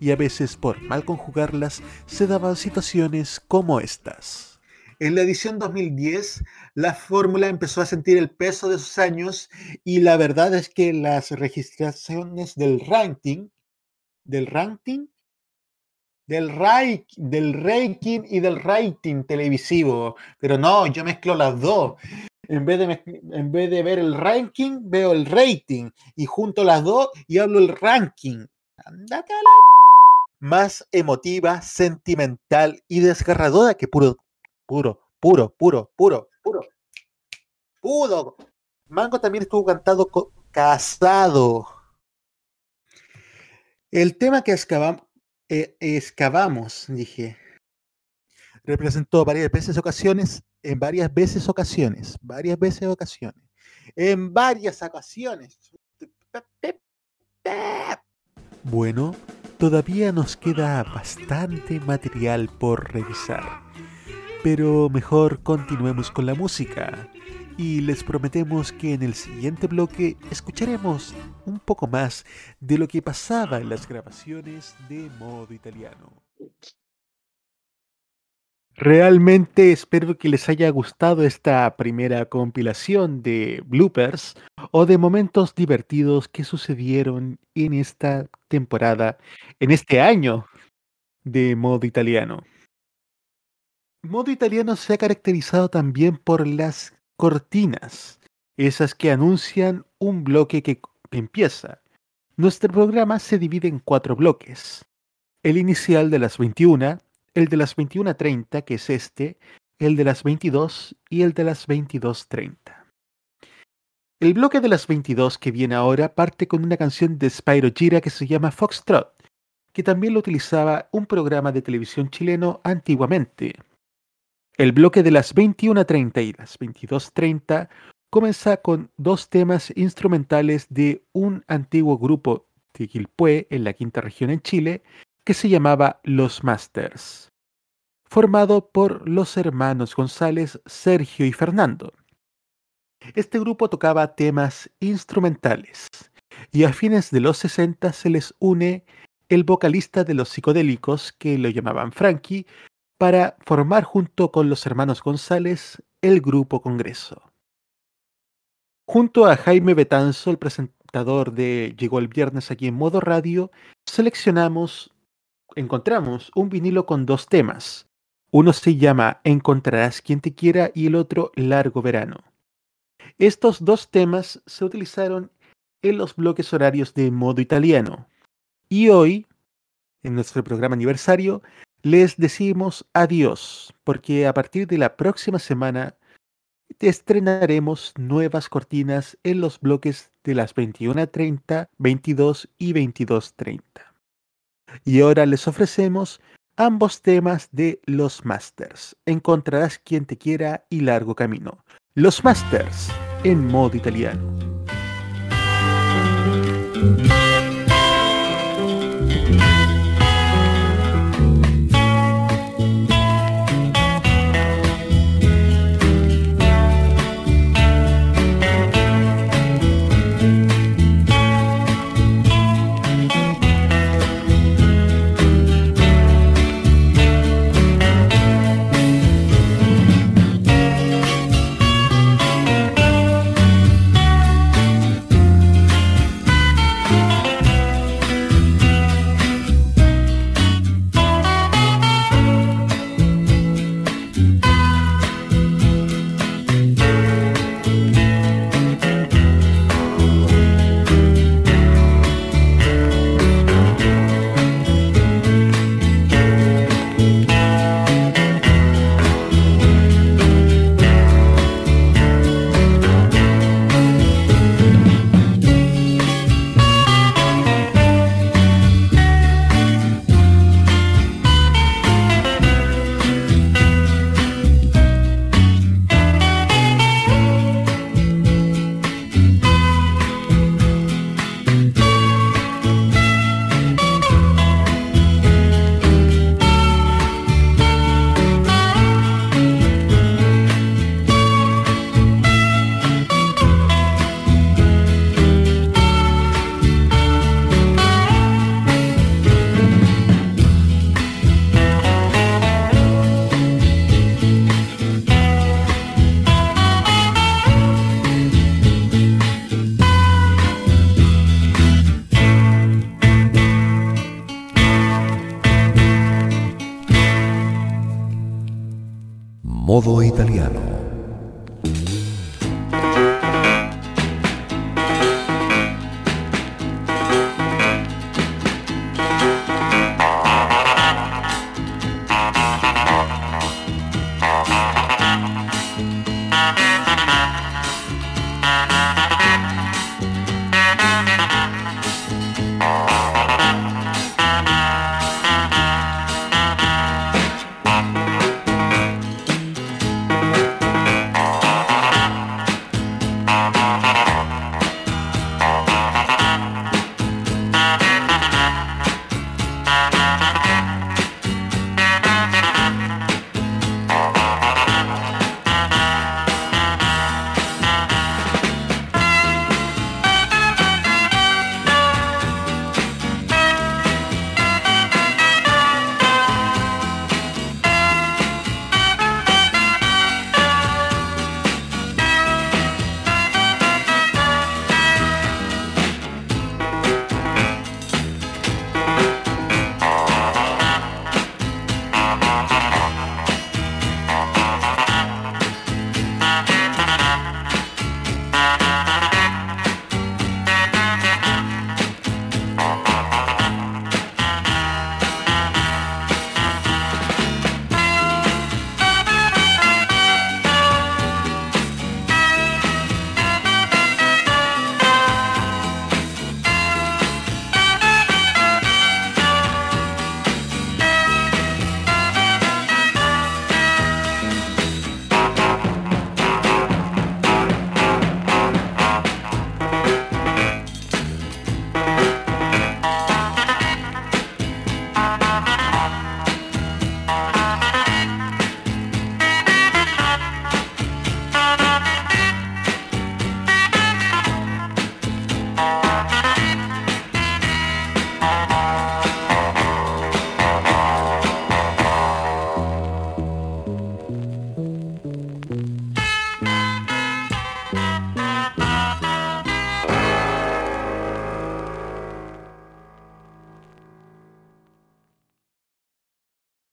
Y a veces por mal conjugarlas se daban situaciones como estas. En la edición 2010, la fórmula empezó a sentir el peso de sus años y la verdad es que las registraciones del ranking, del ranking, del, ranking y del rating televisivo, pero no, yo mezclo las dos. En vez, de, en vez de ver el ranking, veo el rating y junto las dos y hablo el ranking. Ándate a la más emotiva, sentimental y desgarradora que puro, puro, puro, puro, puro, puro. Puro. Mango también estuvo cantado casado. El tema que excavamos, excavamos, dije, representó varias veces ocasiones, en varias veces ocasiones, varias veces ocasiones, en varias ocasiones. Bueno, todavía nos queda bastante material por revisar. Pero mejor continuemos con la música. Y les prometemos que en el siguiente bloque escucharemos un poco más de lo que pasaba en las grabaciones de modo italiano. Realmente espero que les haya gustado esta primera compilación de bloopers o de momentos divertidos que sucedieron en esta temporada, en este año de modo italiano. Modo italiano se ha caracterizado también por las cortinas, esas que anuncian un bloque que empieza. Nuestro programa se divide en cuatro bloques. El inicial de las 21, el de las 21.30, que es este, el de las 22 y el de las 22.30. El bloque de las 22 que viene ahora parte con una canción de Spyro Gira que se llama Foxtrot, que también lo utilizaba un programa de televisión chileno antiguamente. El bloque de las 21.30 y las 22.30 comienza con dos temas instrumentales de un antiguo grupo de Quilpué en la quinta región en Chile que se llamaba Los Masters, formado por los hermanos González, Sergio y Fernando. Este grupo tocaba temas instrumentales y a fines de los 60 se les une el vocalista de los psicodélicos, que lo llamaban Frankie, para formar junto con los hermanos González el Grupo Congreso. Junto a Jaime Betanzo, el presentador de Llegó el viernes aquí en modo radio, seleccionamos, encontramos un vinilo con dos temas. Uno se llama Encontrarás quien te quiera y el otro Largo Verano. Estos dos temas se utilizaron en los bloques horarios de modo italiano. Y hoy, en nuestro programa aniversario, les decimos adiós, porque a partir de la próxima semana estrenaremos nuevas cortinas en los bloques de las 21.30, 22 y 22.30. Y ahora les ofrecemos ambos temas de Los Masters. Encontrarás quien te quiera y largo camino. Los Masters en modo italiano.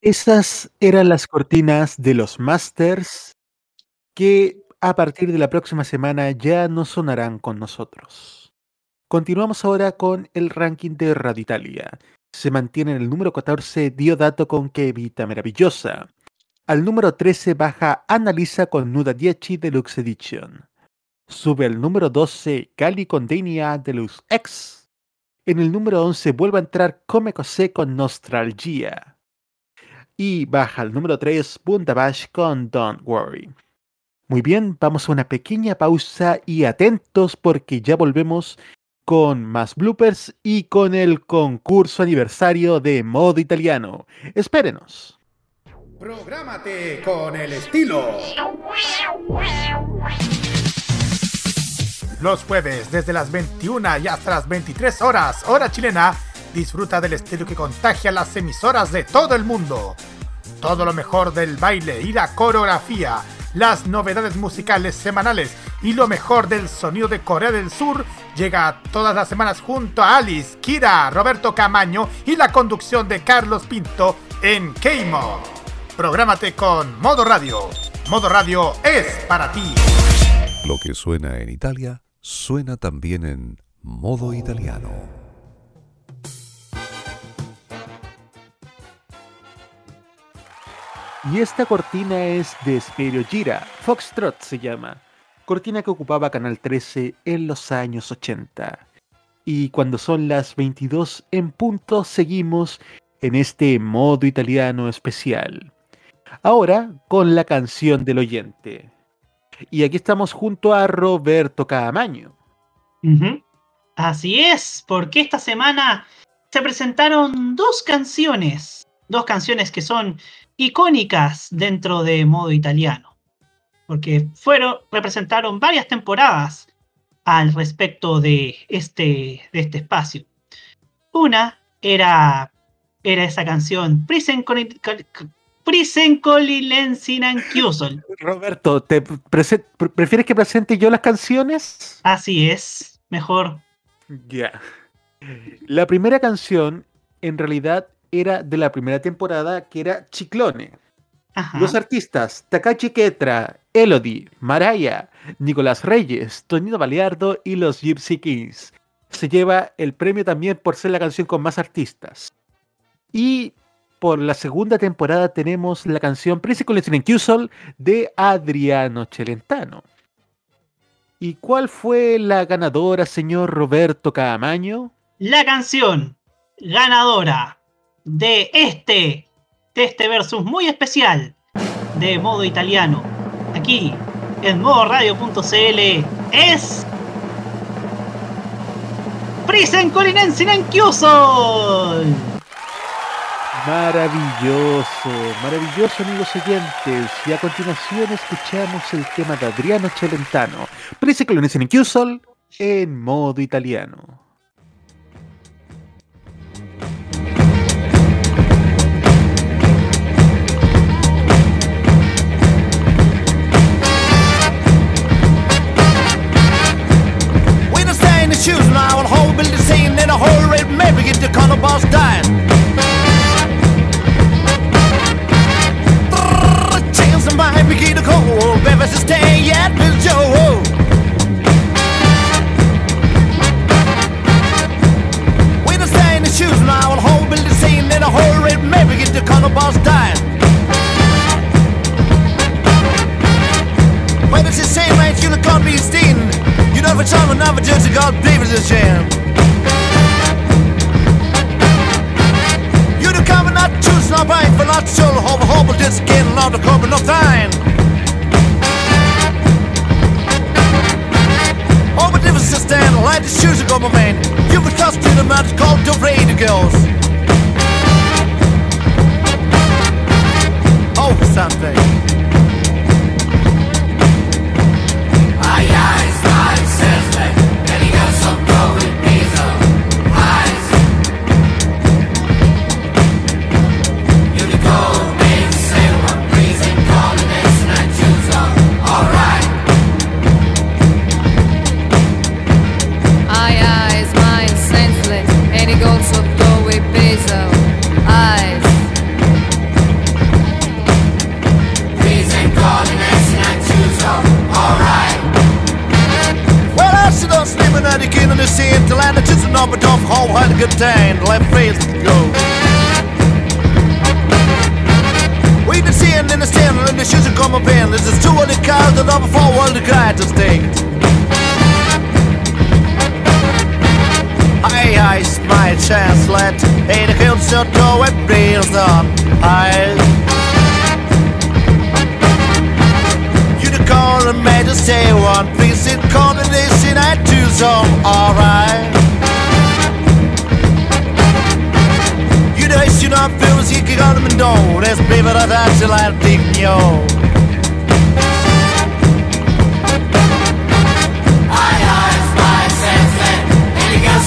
Esas eran las cortinas de los Masters que a partir de la próxima semana ya no sonarán con nosotros. Continuamos ahora con el ranking de Radio Italia. Se mantiene en el número 14 Diodato con Que Vita Maravillosa. Al número 13 baja Analiza con Nuda 10 Deluxe Edition. Sube al número 12 Cali con Denia Deluxe X. En el número 11 vuelve a entrar Come Cosé con Nostalgia. Y baja al número 3 Bundabash con Don't Worry. Muy bien, vamos a una pequeña pausa y atentos porque ya volvemos con más bloopers y con el concurso aniversario de modo italiano. Espérenos. Prográmate con el estilo. Los jueves desde las 21 y hasta las 23 horas, hora chilena, disfruta del estilo que contagia las emisoras de todo el mundo. Todo lo mejor del baile y la coreografía, las novedades musicales semanales y lo mejor del sonido de Corea del Sur llega todas las semanas junto a Alice, Kira, Roberto Camaño y la conducción de Carlos Pinto en K-Mod. Prográmate con Modo Radio. Modo Radio es para ti. Lo que suena en Italia suena también en modo italiano. Y esta cortina es de Sperio Gira, Foxtrot se llama, cortina que ocupaba Canal 13 en los años 80. Y cuando son las 22 en punto, seguimos en este modo italiano especial. Ahora con la canción del oyente. Y aquí estamos junto a Roberto Caamaño. Ujú. Así es, porque esta semana se presentaron dos canciones, dos canciones que son icónicas dentro de modo italiano, porque fueron representaron varias temporadas al respecto de este de este espacio. Una era era esa canción Prisen con Prisen Colilensinan Chiusol. Roberto, ¿te ¿prefieres que presente yo las canciones? Así es, mejor. Ya. La primera canción, en realidad, era de la primera temporada, que era Chiclone. Ajá. Los artistas Takashi Ketra, Elodie, Maraya, Nicolás Reyes, Tonino Baleardo y los Gypsy Kings. Se lleva el premio también por ser la canción con más artistas. Y por la segunda temporada tenemos la canción Principal in Cusol de Adriano Celentano. ¿Y cuál fue la ganadora, señor Roberto Caamaño? La canción ganadora de este, de este versus muy especial de modo italiano, aquí en modoradio.cl es Prisen Chiusol. Maravilloso, maravilloso amigos oyentes. Y a continuación escuchamos el tema de Adriano Celentano, in Cusol en modo italiano. Shoes now, and whole building scene in a whole red maybe get the corner boss dying. Change the mind, begin to cold, baby, stay yet, Bill Joe. We don't stay in the shoes now, and whole building scene in a whole red maybe get the corner boss dying. Well, it's the same right, you can't. You know, for time and opportunity, God David's a jam. You do come and not choose, not buying, for not sure, hope, hope, this again, not the corporate, not thine. All but the differences stand, light is choose to go, my man. You would trust to the man called the radio girls. Oh, something. Aye, aye. aber vorwärtsgreifen Ding. Hey, heißt my chance, let in the hills so go and build up. Hey. Unicorn and Majesty, one piece in combination, I do so, alright. You know, it's you not feeling, you can go to the door, there's people that I should like, think.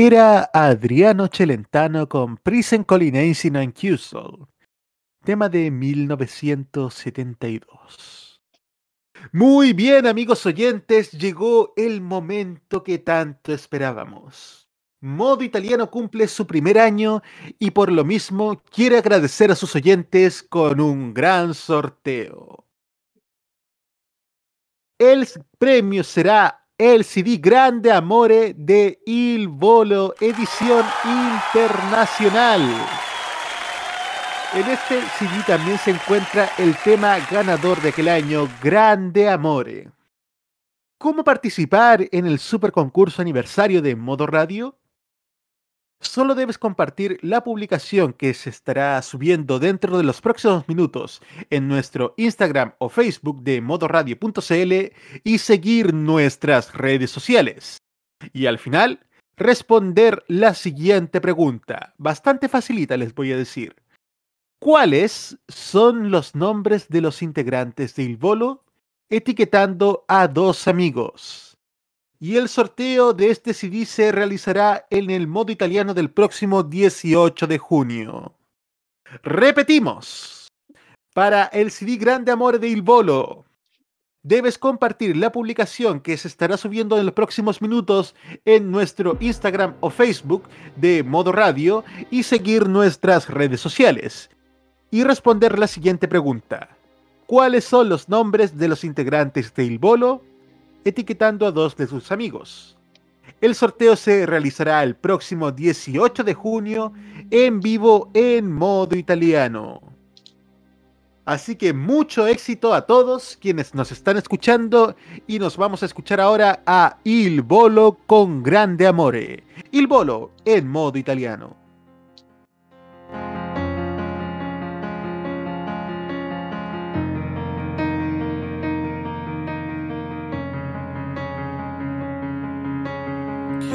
Era Adriano Celentano con Prison Colinensin and Cusel, tema de 1972. Muy bien, amigos oyentes, llegó el momento que tanto esperábamos. Modo Italiano cumple su primer año y por lo mismo quiere agradecer a sus oyentes con un gran sorteo. El premio será el CD Grande Amore de Il Volo edición internacional. En este CD también se encuentra el tema ganador de aquel año, Grande Amore. ¿Cómo participar en el super concurso aniversario de Modo Radio? Solo debes compartir la publicación que se estará subiendo dentro de los próximos minutos en nuestro Instagram o Facebook de modoradio.cl y seguir nuestras redes sociales. Y al final, responder la siguiente pregunta. Bastante facilita, les voy a decir. ¿Cuáles son los nombres de los integrantes de Il Volo? Etiquetando a dos amigos. Y el sorteo de este CD se realizará en el modo italiano del próximo 18 de junio. Repetimos. Para el CD Grande Amore de Il Volo, debes compartir la publicación que se estará subiendo en los próximos minutos en nuestro Instagram o Facebook de Modo Radio y seguir nuestras redes sociales. Y responder la siguiente pregunta. ¿Cuáles son los nombres de los integrantes de Il Volo? Etiquetando a dos de sus amigos. El sorteo se realizará el próximo 18 de junio en vivo en modo italiano. Así que mucho éxito a todos quienes nos están escuchando y nos vamos a escuchar ahora a Il Bolo con grande amore. Il Bolo en modo italiano.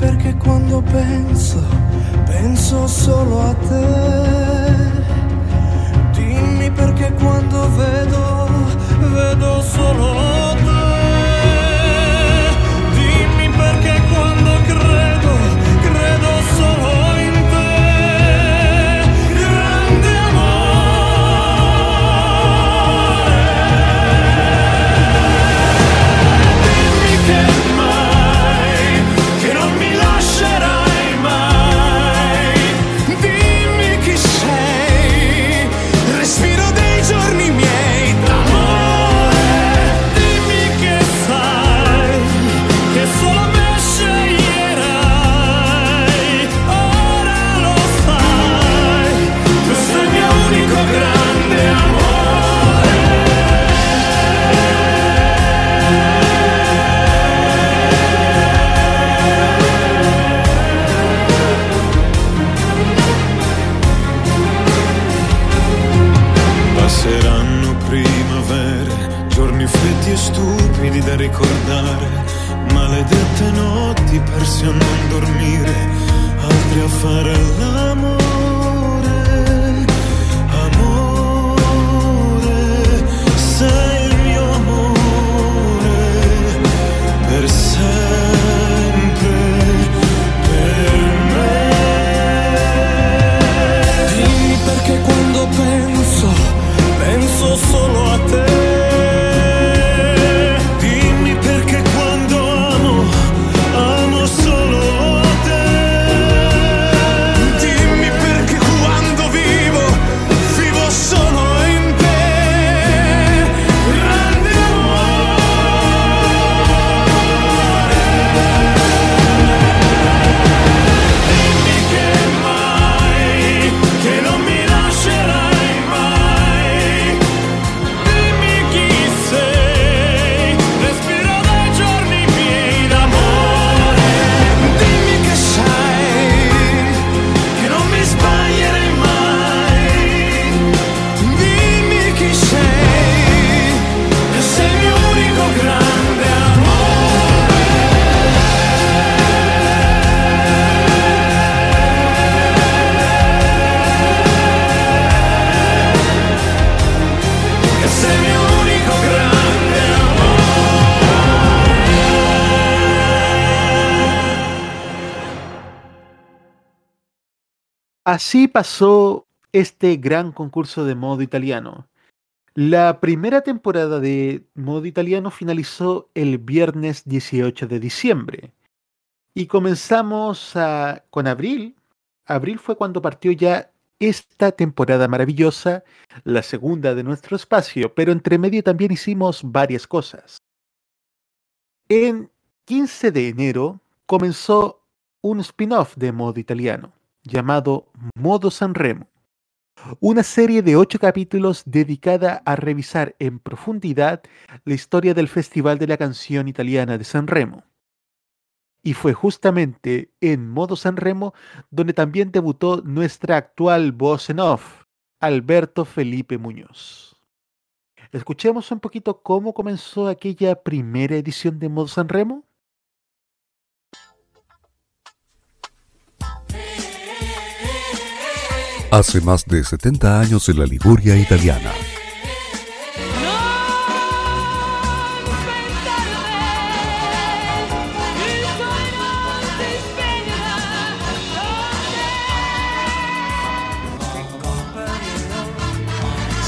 perché quando penso, penso solo a te. Dimmi perché quando vedo, vedo solo te. Así pasó este gran concurso de modo italiano. La primera temporada de modo italiano finalizó el viernes 18 de diciembre. Y comenzamos con abril. Abril fue cuando partió ya esta temporada maravillosa, la segunda de nuestro espacio, pero entre medio también hicimos varias cosas. En 15 de enero comenzó un spin-off de modo italiano llamado Modo Sanremo, una serie de ocho capítulos dedicada a revisar en profundidad la historia del Festival de la Canción Italiana de Sanremo. Y fue justamente en Modo Sanremo donde también debutó nuestra actual voz en off, Alberto Felipe Muñoz. Escuchemos un poquito cómo comenzó aquella primera edición de Modo Sanremo. Hace más de 70 años en la Liguria italiana.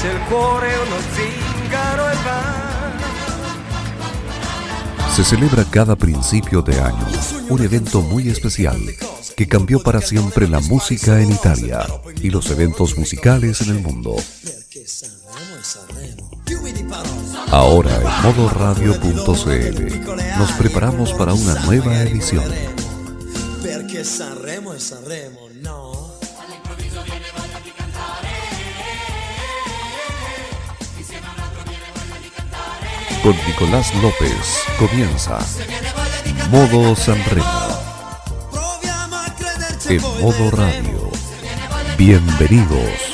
Se e. Se celebra cada principio de año un evento muy especial que cambió para siempre la música en Italia y los eventos musicales en el mundo. Ahora en modoradio.cl nos preparamos para una nueva edición. Con Nicolás López comienza Modo Sanremo. Modo radio. Bienvenidos.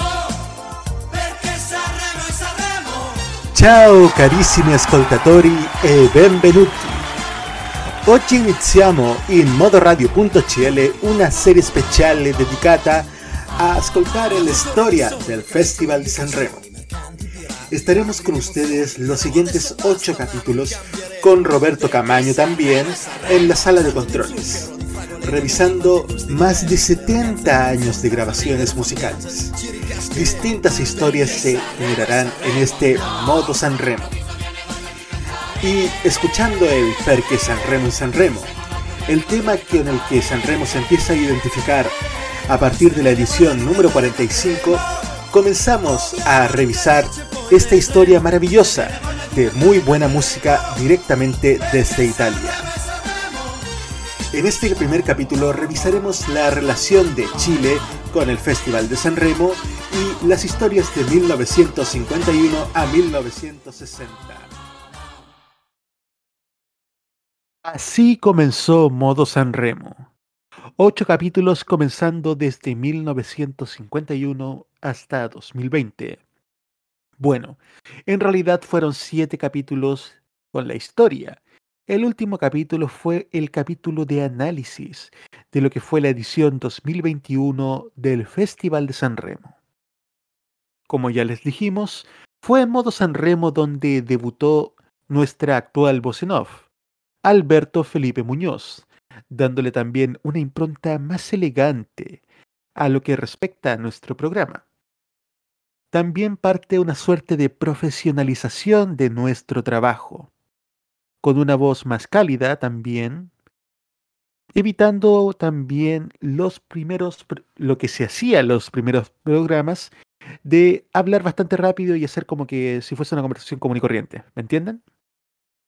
Ciao carissimi ascoltatori e benvenuti. Oggi iniziamo in modoradio.cl una serie speciale dedicata a ascoltare la storia del Festival di Sanremo. Estaremos con ustedes los siguientes 8 capítulos con Roberto Camaño también en la sala de controles, revisando más de 70 años de grabaciones musicales. Distintas historias se generarán en este modo Sanremo. Y escuchando el Perque Sanremo en Sanremo, el tema con el que Sanremo se empieza a identificar a partir de la edición número 45, comenzamos a revisar esta historia maravillosa de muy buena música directamente desde Italia. En este primer capítulo revisaremos la relación de Chile con el Festival de San Remo y las historias de 1951 a 1960. Así comenzó Modo Sanremo. Ocho capítulos comenzando desde 1951 hasta 2020. Bueno, en realidad fueron siete capítulos con la historia. El último capítulo fue el capítulo de análisis de lo que fue la edición 2021 del Festival de San Remo. Como ya les dijimos, fue en modo San Remo donde debutó nuestra actual voz en off, Alberto Felipe Muñoz, dándole también una impronta más elegante a lo que respecta a nuestro programa. También parte una suerte de profesionalización de nuestro trabajo, con una voz más cálida también, evitando también los primeros, lo que se hacía en los primeros programas, de hablar bastante rápido y hacer como que si fuese una conversación común y corriente, ¿me entienden?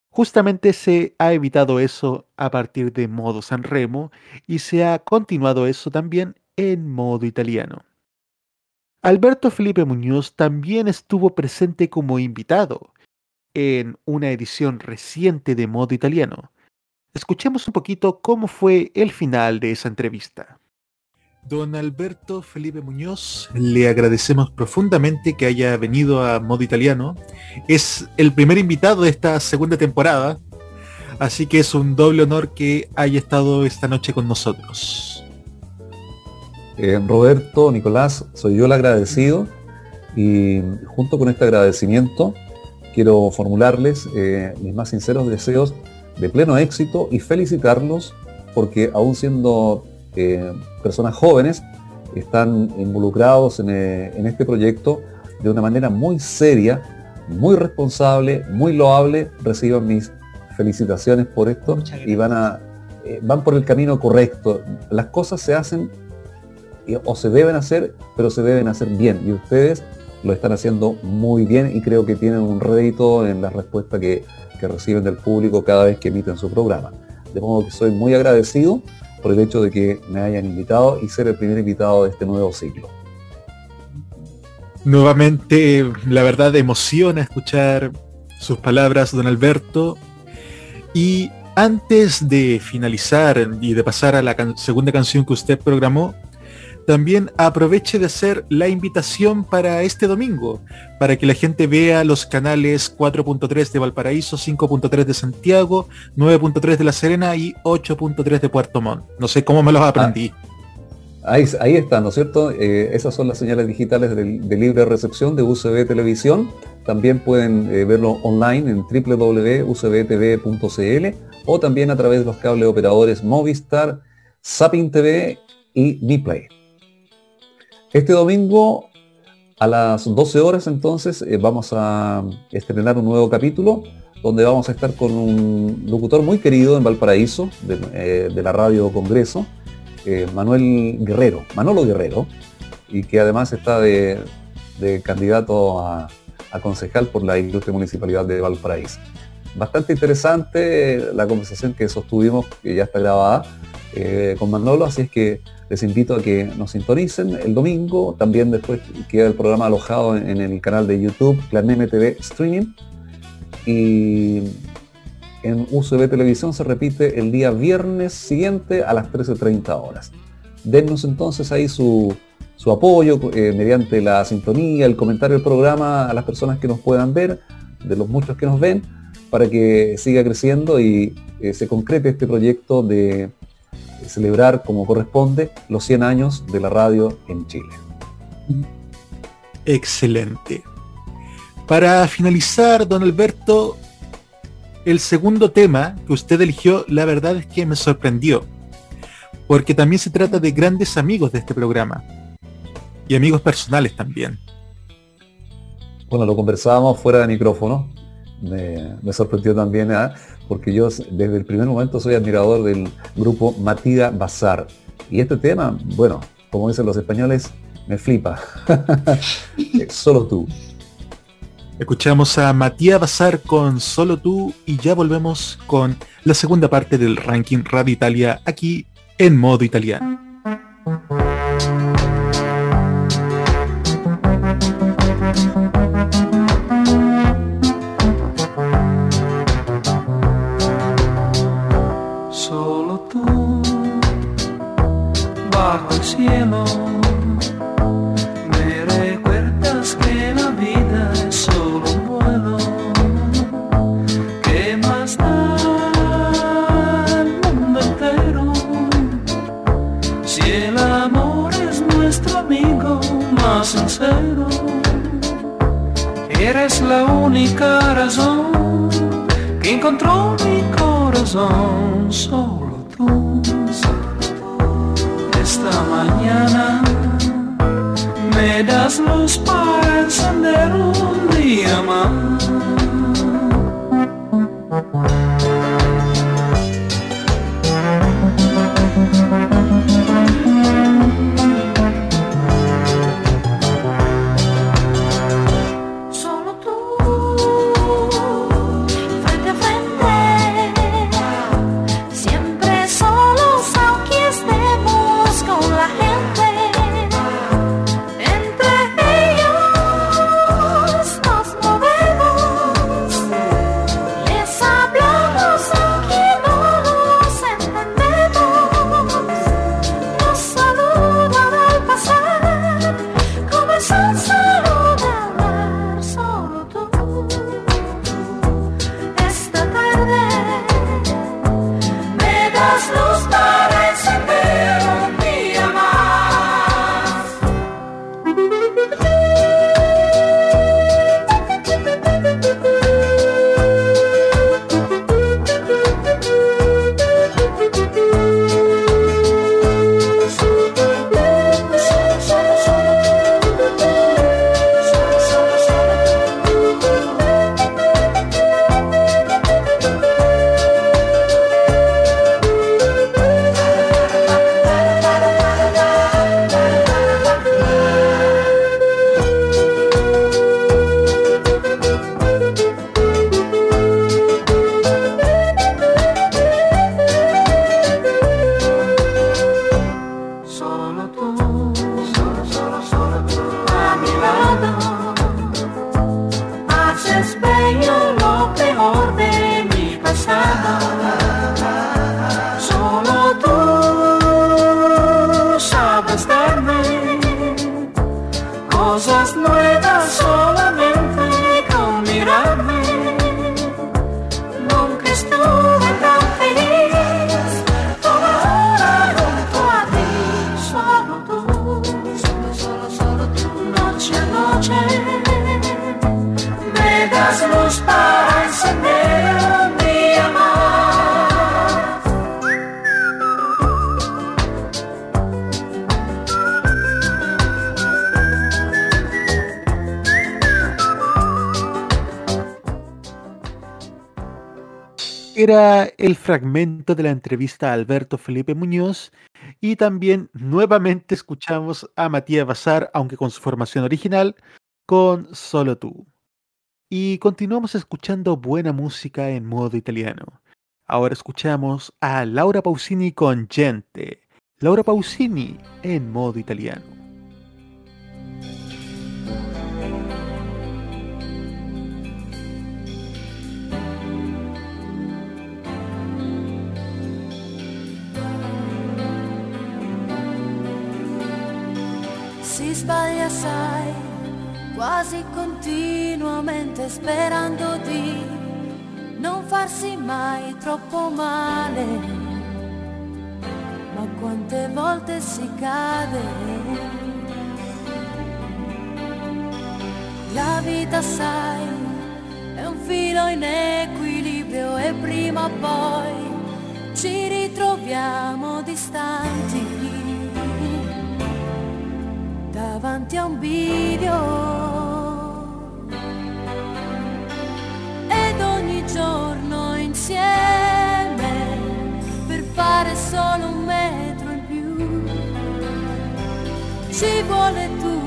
Justamente se ha evitado eso a partir de modo Sanremo y se ha continuado eso también en modo italiano. Alberto Felipe Muñoz también estuvo presente como invitado en una edición reciente de modo italiano. Escuchemos un poquito cómo fue el final de esa entrevista. Don Alberto Felipe Muñoz, le agradecemos profundamente que haya venido a modo italiano. Es el primer invitado de esta segunda temporada, así que es un doble honor que haya estado esta noche con nosotros. Eh, Roberto, Nicolás, soy yo el agradecido y junto con este agradecimiento quiero formularles eh, mis más sinceros deseos de pleno éxito y felicitarlos porque aún siendo eh, personas jóvenes están involucrados en, eh, en, este proyecto de una manera muy seria, muy responsable, muy loable. Reciban mis felicitaciones por esto y van, a, eh, van por el camino correcto. Las cosas se hacen o se deben hacer, pero se deben hacer bien. Y ustedes lo están haciendo muy bien y creo que tienen un rédito en la respuesta que, que reciben del público cada vez que emiten su programa. De modo que soy muy agradecido por el hecho de que me hayan invitado y ser el primer invitado de este nuevo ciclo. Nuevamente, la verdad, emociona escuchar sus palabras, don Alberto. Y antes de finalizar y de pasar a la segunda canción que usted programó, también aproveche de hacer la invitación para este domingo, para que la gente vea los canales 4.3 de Valparaíso, 5.3 de Santiago, 9.3 de La Serena y 8.3 de Puerto Montt. No sé cómo me los aprendí. Ah, ahí, ahí está, ¿no es cierto? Eh, esas son las señales digitales de, libre recepción de UCB Televisión. También pueden eh, verlo online en www.ucbtv.cl o también a través de los cables operadores Movistar, Zapping TV y Niplay. Este domingo a las 12 horas entonces eh, vamos a estrenar un nuevo capítulo donde vamos a estar con un locutor muy querido en Valparaíso, de, eh, la Radio Congreso, eh, Manuel Guerrero, Manolo Guerrero, y que además está de, candidato a, a, concejal por la Ilustre Municipalidad de Valparaíso. Bastante interesante la conversación que sostuvimos, que ya está grabada, con Manolo, así es que les invito a que nos sintonicen el domingo. También después queda el programa alojado en, el canal de YouTube, Clan MTV Streaming. Y en UCB Televisión se repite el día viernes siguiente a las 13.30 horas. Dennos entonces ahí su, su apoyo eh, mediante la sintonía, el comentario del programa a las personas que nos puedan ver, de los muchos que nos ven, para que siga creciendo y eh, se concrete este proyecto de celebrar como corresponde los 100 años de la radio en Chile. Excelente. Para finalizar, don Alberto, el segundo tema que usted eligió, la verdad es que me sorprendió, porque también se trata de grandes amigos de este programa y amigos personales también. Bueno, lo conversábamos fuera de micrófono. Me, sorprendió también ¿eh? porque yo desde el primer momento soy admirador del grupo Matida Bazar. Y este tema, bueno, como dicen los españoles, me flipa. Solo tú. Escuchamos a Matías Bazar con Solo tú y ya volvemos con la segunda parte del ranking Radio Italia aquí en modo italiano. Eres la única razón que encontró mi corazón, solo tú. Esta mañana me das luz para encender un día más. Era el fragmento de la entrevista a Alberto Felipe Muñoz y también nuevamente escuchamos a Matías Bazar, aunque con su formación original, con Solo tú. Y continuamos escuchando buena música en modo italiano. Ahora escuchamos a Laura Pausini con Gente. Laura Pausini en modo italiano. Si sbaglia sai, quasi continuamente sperando di non farsi mai troppo male. Ma quante volte si cade. La vita sai, è un filo in equilibrio e prima o poi ci ritroviamo distanti davanti a un bivio. Ed ogni giorno insieme per fare solo un metro in più ci vuole tutto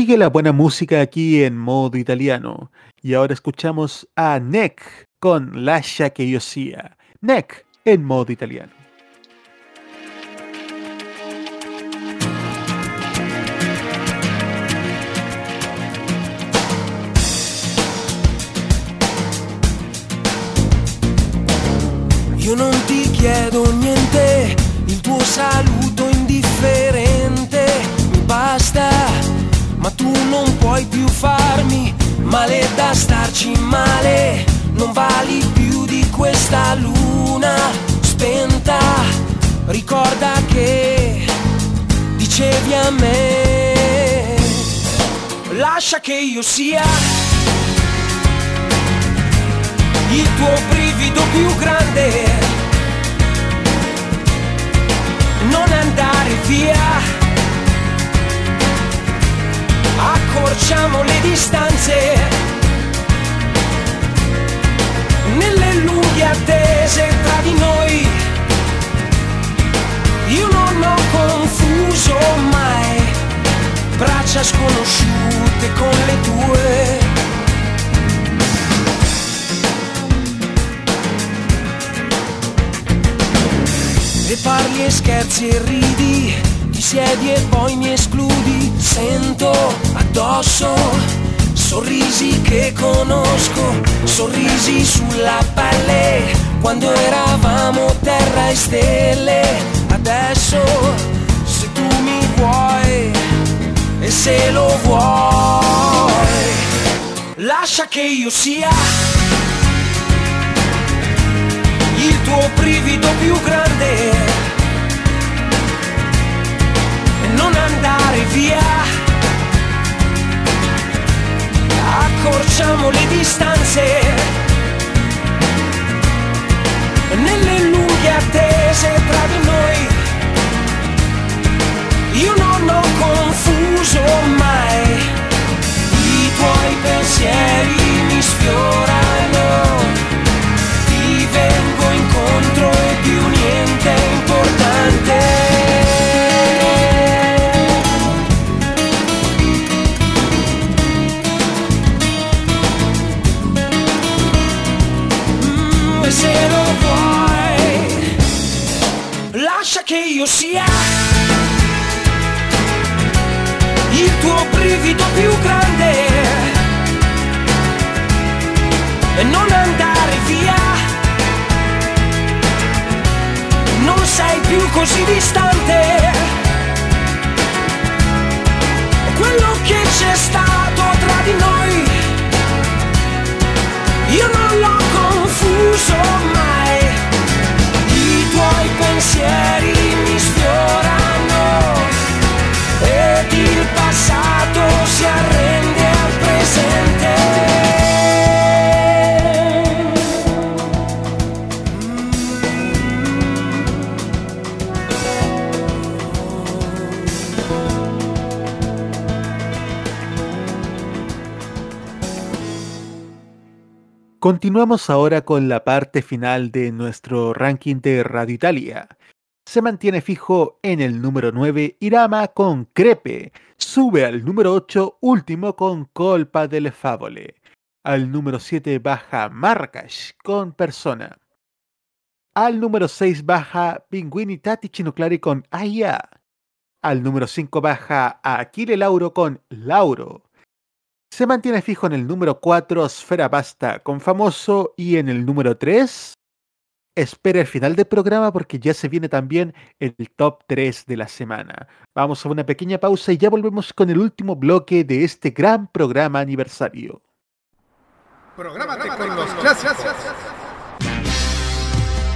Sigue la buena música aquí en modo italiano. Y ahora escuchamos a Neck con Lascia che io sia. Neck en modo italiano. Io non ti chiedo niente, il tuo saluto indifferente basta, ma tu non puoi più farmi male da starci male, non vali più di questa luna spenta, ricorda che dicevi a me, lascia che io sia il tuo brivido più grande. Non andare via, accorciamo le distanze. Nelle lunghe attese tra di noi, io non ho confuso mai braccia sconosciute con le tue. E parli e scherzi e ridi, ti siedi e poi mi escludi, sento addosso sorrisi che conosco, sorrisi sulla pelle, quando eravamo terra e stelle, adesso se tu mi vuoi e se lo vuoi, lascia che io sia il tuo brivido più grande andare via. Accorciamo le distanze nelle lunghe attese tra di noi. Io non ho confuso mai i tuoi pensieri mi sfiorano ti vengo incontro sei più così distante. Quello che c'è stato tra di noi, Continuamos ahora con la parte final de nuestro ranking de Radio Italia. Se mantiene fijo en el número 9 Irama con Crepe. Sube al número 8 Último con Colpa delle Favole. Al número 7 baja Marrakesh con Persona. Al número 6 baja Pinguini Tati Chinoclari con Aya. Al número 5 baja Aquile Lauro con Lauro. Se mantiene fijo en el número 4 Sfera Basta con Famoso y en el número 3 espera el final del programa porque ya se viene también el top 3 de la semana. Vamos a una pequeña pausa y ya volvemos con el último bloque de este gran programa aniversario. Prográmate con los clásicos.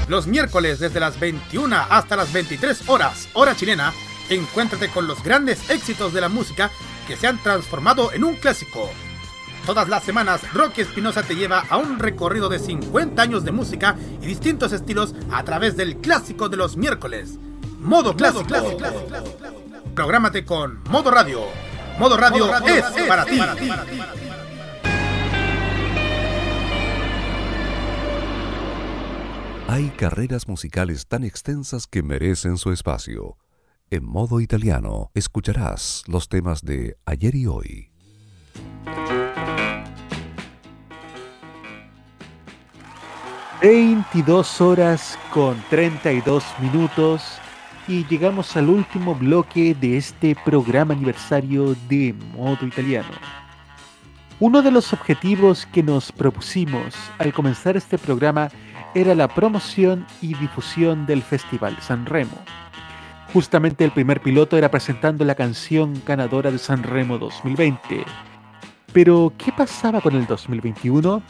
Los miércoles desde las 21 hasta las 23 horas, hora chilena, encuéntrate con los grandes éxitos de la música que se han transformado en un clásico. Todas las semanas, Rocky Espinosa te lleva a un recorrido de 50 años de música y distintos estilos a través del clásico de los miércoles. Modo clásico. Prográmate con Modo Radio. Modo Radio, es, para ti. Hay carreras musicales tan extensas que merecen su espacio. En modo italiano escucharás los temas de ayer y hoy. ...22 horas con 32 minutos... ...y llegamos al último bloque de este programa aniversario de Modo Italiano. Uno de los objetivos que nos propusimos al comenzar este programa era la promoción y difusión del Festival San Remo. Justamente el primer piloto era presentando la canción ganadora de San Remo 2020. Pero, ¿qué pasaba con el 2021?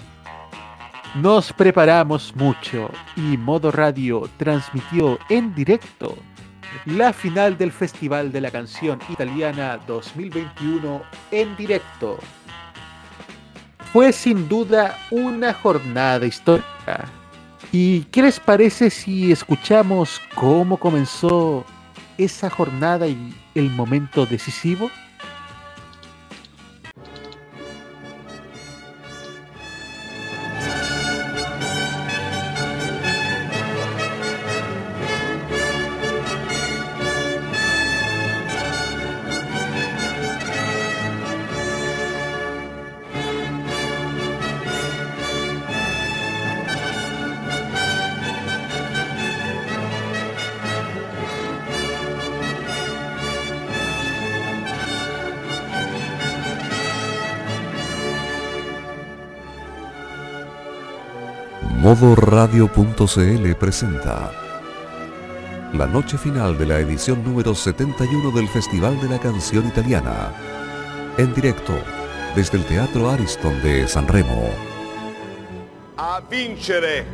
Nos preparamos mucho y Modo Radio transmitió en directo la final del Festival de la Canción Italiana 2021 en directo. Fue sin duda una jornada histórica. ¿Y qué les parece si escuchamos cómo comenzó esa jornada y el momento decisivo? Modoradio.cl presenta la noche final de la edición número 71 del Festival de la Canción Italiana, en directo desde el Teatro Ariston de Sanremo. A vincere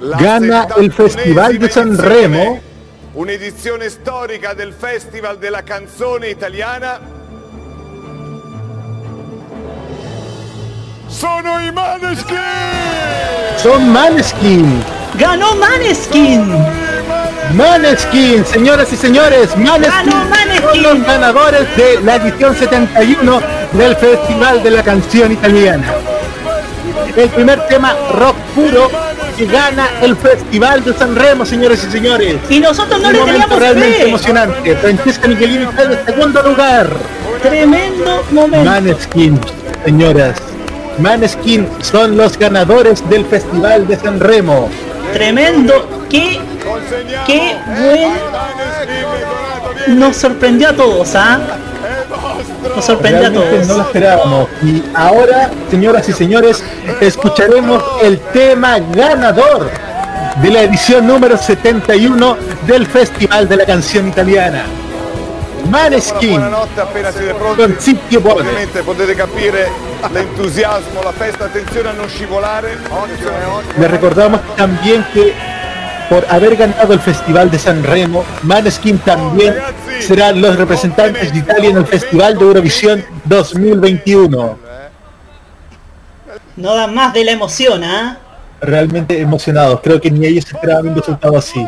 Gana el Festival de Sanremo. Un'edizione storica del Festival della Canzone Italiana. Sono i Maneskin! Son Maneskin. ¡Ganó Maneskin! Maneskin, señoras y señores, Maneskin, son los ganadores de la edición 71 del Festival de la Canción Italiana. El primer tema rock puro que gana el Festival de Sanremo, señores y señores. Y nosotros no Un le momento teníamos realmente fe. emocionante. Francesca Michelini está en segundo lugar. Tremendo momento. Maneskin, señoras. Maneskin son los ganadores del Festival de Sanremo. Tremendo. Qué, qué buen. Nos sorprendió a todos, ¿ah? Nos sorprendió a todos. no lo esperábamos. Y ahora, señoras y señores, escucharemos el tema ganador de la edición número 71 del Festival de la Canción Italiana. Maneskin Buonanotte appena siete pronti. Ovviamente potete capire l'entusiasmo, la festa, attenzione a non scivolare. Les recordamos también que por haber ganado el Festival de San Remo, Maneskin también serán los representantes de Italia en el Festival de Eurovisión 2021. No dan más de la emoción, ¿ah? Realmente emocionados, creo que ni ellos esperaban un resultado así.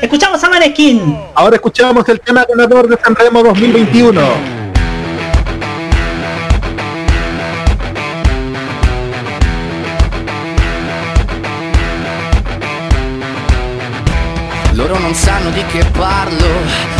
Escuchamos a Maneskin. Ahora escuchamos el tema ganador de San Remo 2021. Loro non sanno di che parlo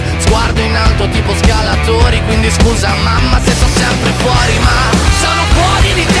Sguardo in alto tipo scalatori Quindi scusa mamma se sto sempre fuori Ma sono fuori di testa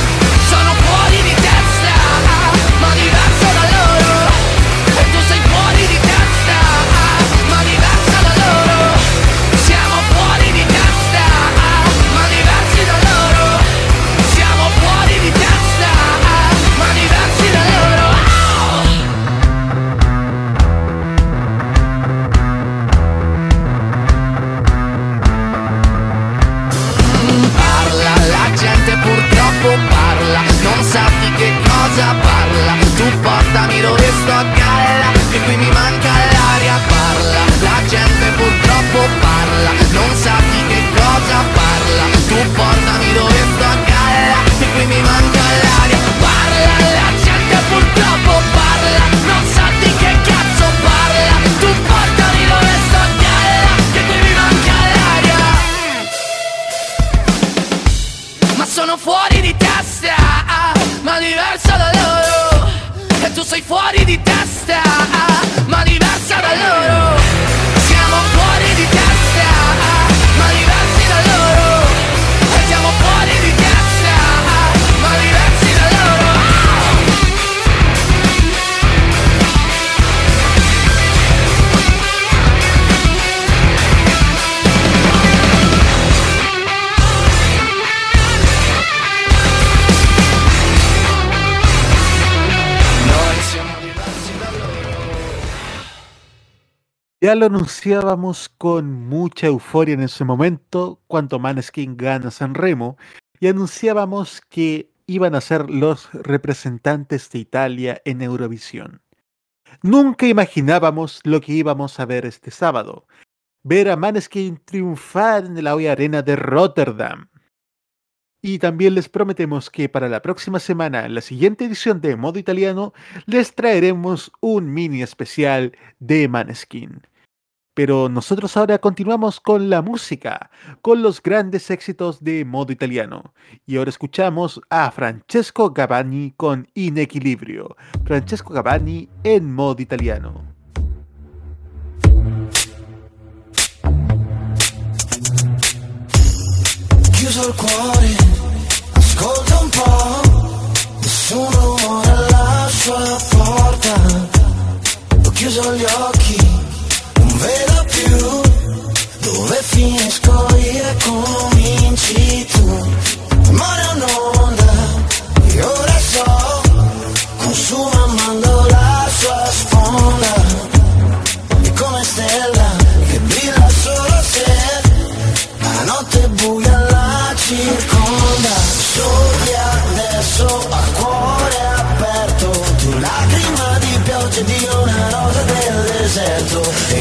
Ya lo anunciábamos con mucha euforia en ese momento cuando Maneskin gana San Remo y anunciábamos que iban a ser los representantes de Italia en Eurovisión. Nunca imaginábamos lo que íbamos a ver este sábado. Ver a Maneskin triunfar en la Hoy Arena de Rotterdam. Y también les prometemos que para la próxima semana, en la siguiente edición de Modo Italiano, les traeremos un mini especial de Maneskin. Pero nosotros ahora continuamos con la música, con los grandes éxitos de Modo Italiano. Y ahora escuchamos a Francesco Gavani con Inequilibrio. Francesco Gavani en Modo Italiano. Chiuso il cuore, ascolta un po', nessun rumore alla sua porta. Ho chiuso gli vedo più dove finisco io e cominci tu. Amore è un'onda, e ora so, consuma amando la sua sponda.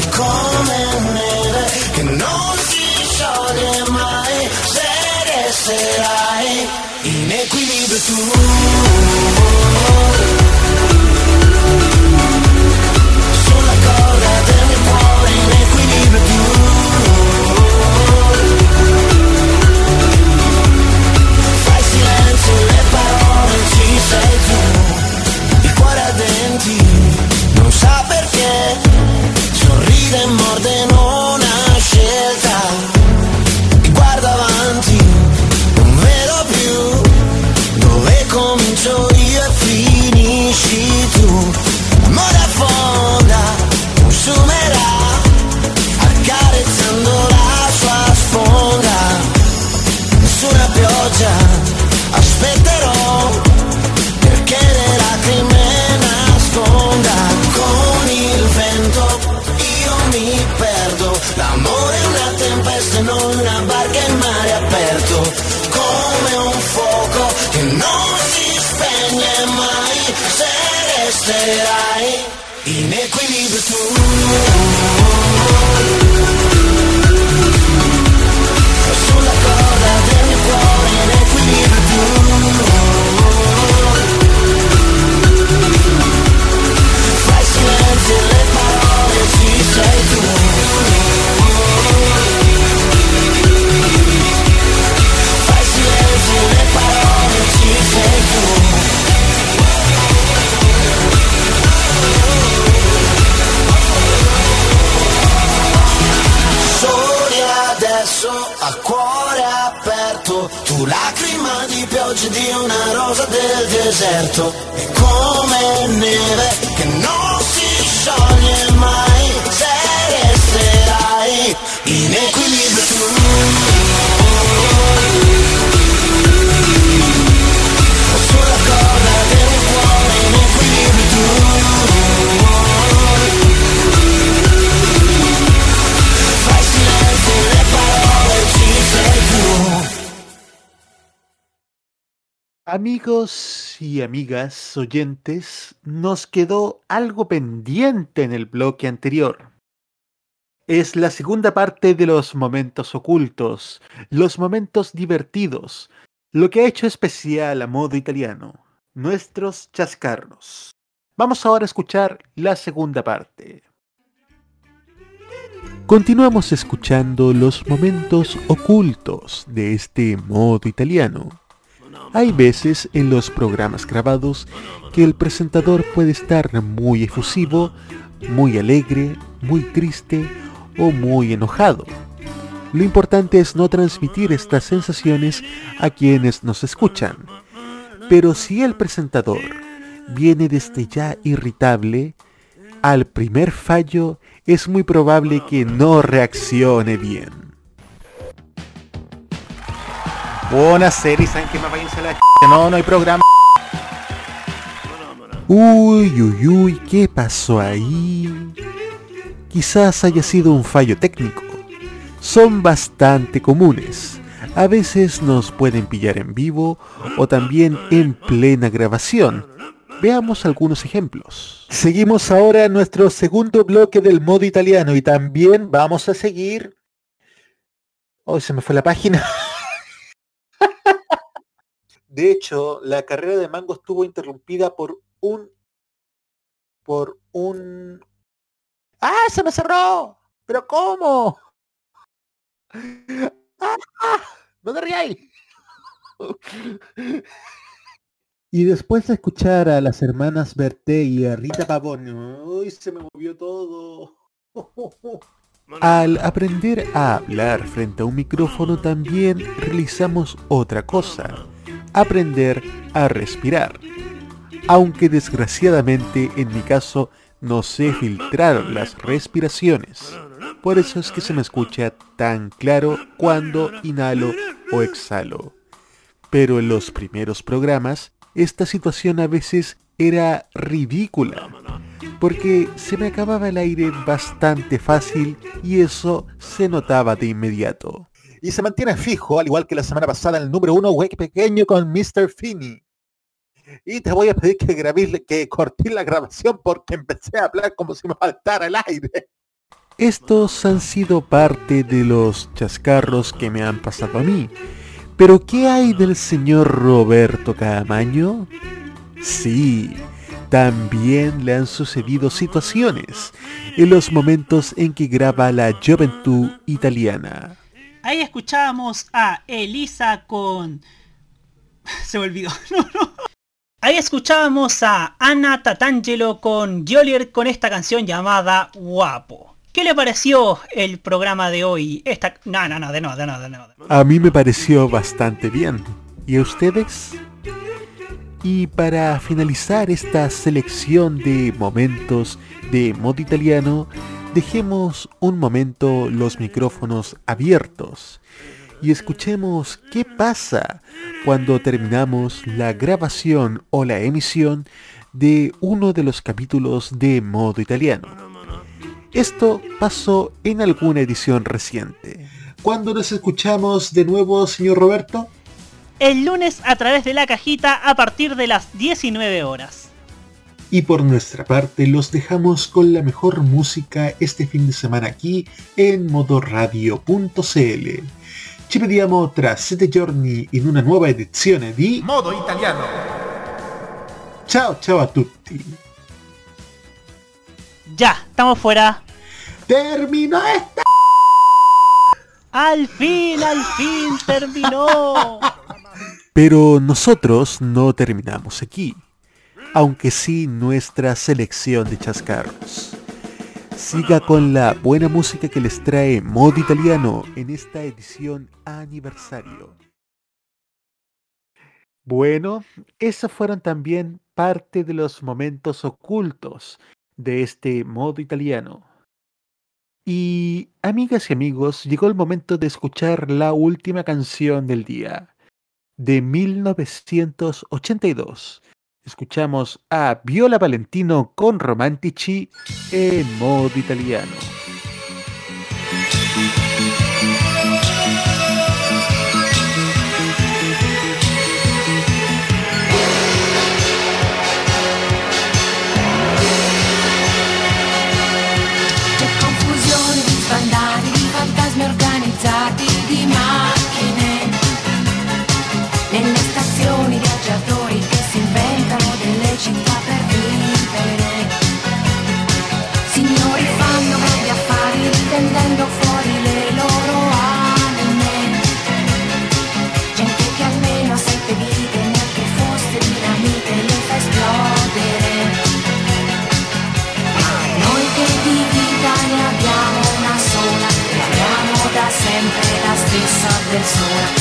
Come neve che non si scioglie mai. Se resterai in equilibrio tu Amigos y amigas oyentes, nos quedó algo pendiente en el bloque anterior. Es la segunda parte de los momentos ocultos, los momentos divertidos, lo que ha hecho especial a modo italiano, nuestros chascarros. Vamos ahora a escuchar la segunda parte. Continuamos escuchando los momentos ocultos de este modo italiano. Hay veces en los programas grabados que el presentador puede estar muy efusivo, muy alegre, muy triste o muy enojado. Lo importante es no transmitir estas sensaciones a quienes nos escuchan. Pero si el presentador viene desde ya irritable, al primer fallo es muy probable que no reaccione bien. Buena serie, ¿saben me vayan a la ch... No, no hay programa. Uy, uy, uy, ¿qué pasó ahí? Quizás haya sido un fallo técnico. Son bastante comunes. A veces nos pueden pillar en vivo o también en plena grabación. Veamos algunos ejemplos. Seguimos ahora nuestro segundo bloque del modo italiano y también vamos a seguir... Hoy se me fue la página. De hecho, la carrera de Mango estuvo interrumpida por un... por un... ¡Ah! ¡Se me cerró! ¿Pero cómo? ¡Ah! ah ¡No te ríais! Y después de escuchar a las hermanas Berté y a Rita Pavón, ¡uy! Se me movió todo. Al aprender a hablar frente a un micrófono también realizamos otra cosa, aprender a respirar. Aunque desgraciadamente en mi caso no sé filtrar las respiraciones. Por eso es que se me escucha tan claro cuando inhalo o exhalo. Pero en los primeros programas esta situación a veces era ridícula, porque se me acababa el aire bastante fácil y eso se notaba de inmediato. Y se mantiene fijo, al igual que la semana pasada, en el número uno, Wake Pequeño con Mr. Finney. Y te voy a pedir que grabéis, que corté la grabación porque empecé a hablar como si me faltara el aire. Estos han sido parte de los chascarros que me han pasado a mí. Pero ¿qué hay del señor Roberto Camaño? Sí, también le han sucedido situaciones en los momentos en que graba la Juventud Italiana. Ahí escuchábamos a Elisa con... Se me olvidó. Ahí escuchábamos a Ana Tatangelo con Jolier con esta canción llamada Guapo. ¿Qué le pareció el programa de hoy? Esta... No, no, no, de no, de no, de no. A mí me pareció bastante bien. ¿Y a ustedes? Y para finalizar esta selección de momentos de modo italiano, dejemos un momento los micrófonos abiertos y escuchemos qué pasa cuando terminamos la grabación o la emisión de uno de los capítulos de modo italiano. Esto pasó en alguna edición reciente. ¿Cuándo nos escuchamos de nuevo, señor Roberto? El lunes a través de la cajita a partir de las 19 horas. Y por nuestra parte los dejamos con la mejor música este fin de semana aquí en modoradio.cl. Ci vediamo tra sette giorni in una nuova edizione di Modo Italiano. Ciao ciao a tutti. Ya, estamos fuera. ¡Terminó esta! Al fin, al fin terminó. Pero nosotros no terminamos aquí, aunque sí nuestra selección de chascarros. Siga con la buena música que les trae Modo Italiano en esta edición aniversario. Bueno, esos fueron también parte de los momentos ocultos de este modo italiano. Y amigas y amigos, llegó el momento de escuchar la última canción del día, de 1982. Escuchamos a Viola Valentino con Romantici en modo italiano. Stessa persona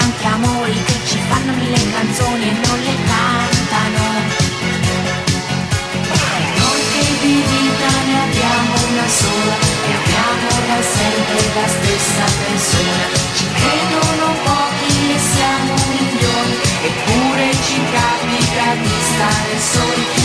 tanti amori che ci fanno mille canzoni e non le cantano. Noi di vita ne abbiamo una sola e abbiamo da sempre la stessa persona. Ci credono pochi e siamo milioni eppure ci capita di stare soli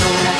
soul.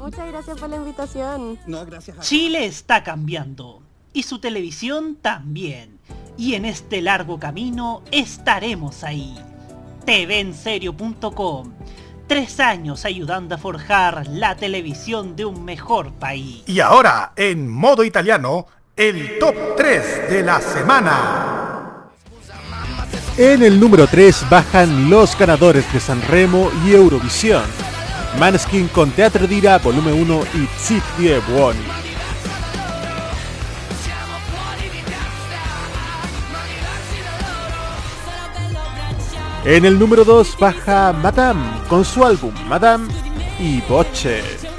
Muchas gracias por la invitación. No, gracias a Chile está cambiando y su televisión también. Y en este largo camino estaremos ahí. TVenserio.com. Tres años ayudando a forjar la televisión de un mejor país. Y ahora, en modo italiano, el top 3 de la semana. En el número 3 bajan los ganadores de Sanremo y Eurovisión. Maneskin con Teatro Dira, volumen 1 y Zitti Buoni. En el número 2 baja Madame con su álbum Madame y Boche.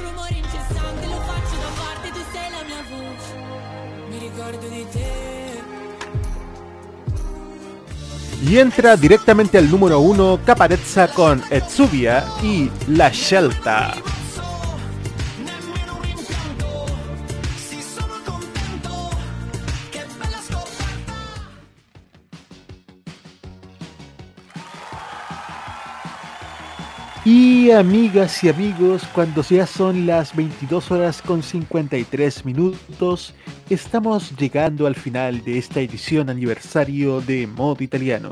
Y entra directamente al número 1 Caparezza con Etsubia y La Scelta. Y amigas y amigos, cuando ya son las 22 horas con 53 minutos, estamos llegando al final de esta edición aniversario de Modo Italiano.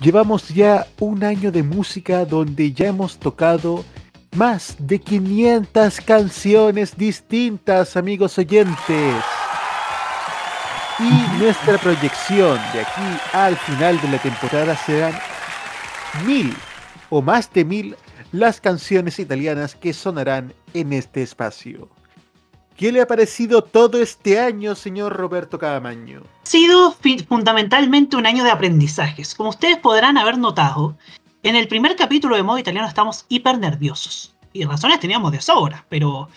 Llevamos ya un año de música donde ya hemos tocado más de 500 canciones distintas, amigos oyentes. Y nuestra proyección de aquí al final de la temporada serán mil o más de mil las canciones italianas que sonarán en este espacio. ¿Qué le ha parecido todo este año, señor Roberto Cadamaño? Ha sido fundamentalmente un año de aprendizajes. Como ustedes podrán haber notado, en el primer capítulo de modo italiano estamos hiper nerviosos. Y razones teníamos de sobra, pero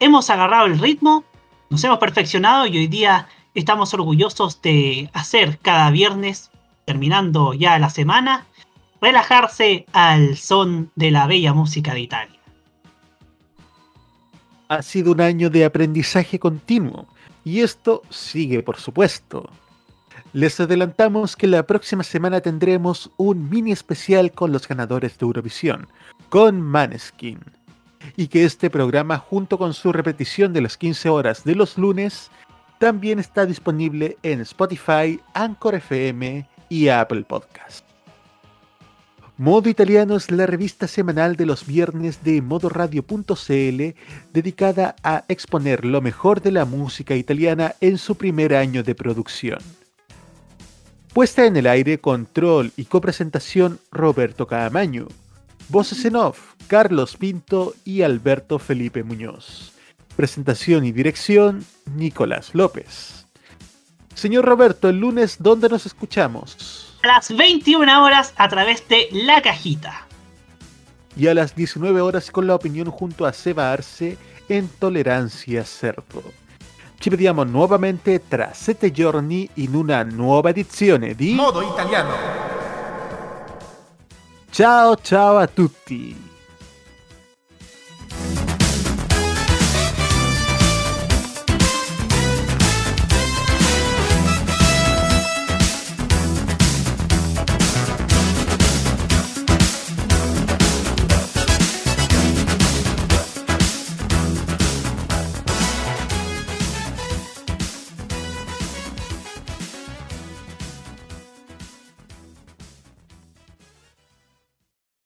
hemos agarrado el ritmo, nos hemos perfeccionado y hoy día estamos orgullosos de hacer cada viernes, terminando ya la semana, relajarse al son de la bella música de Italia. Ha sido un año de aprendizaje continuo y esto sigue, por supuesto. Les adelantamos que la próxima semana tendremos un mini especial con los ganadores de Eurovisión, con Maneskin. Y que este programa, junto con su repetición de las 15 horas de los lunes, también está disponible en Spotify, Anchor FM y Apple Podcast. Modo Italiano es la revista semanal de los viernes de modoradio.cl dedicada a exponer lo mejor de la música italiana en su primer año de producción. Puesta en el aire, control y copresentación Roberto Caamaño. Voces en off, Carlos Pinto y Alberto Felipe Muñoz. Presentación y dirección, Nicolás López. Señor Roberto, el lunes, ¿dónde nos escuchamos? A las 21 horas a través de La Cajita. y a las 19 horas con la opinión junto a Seba Arce en Tolerancia Cerdo. Ci vediamo nuovamente tra sette giorni in una nuova edizione di Modo italiano. Ciao ciao a tutti!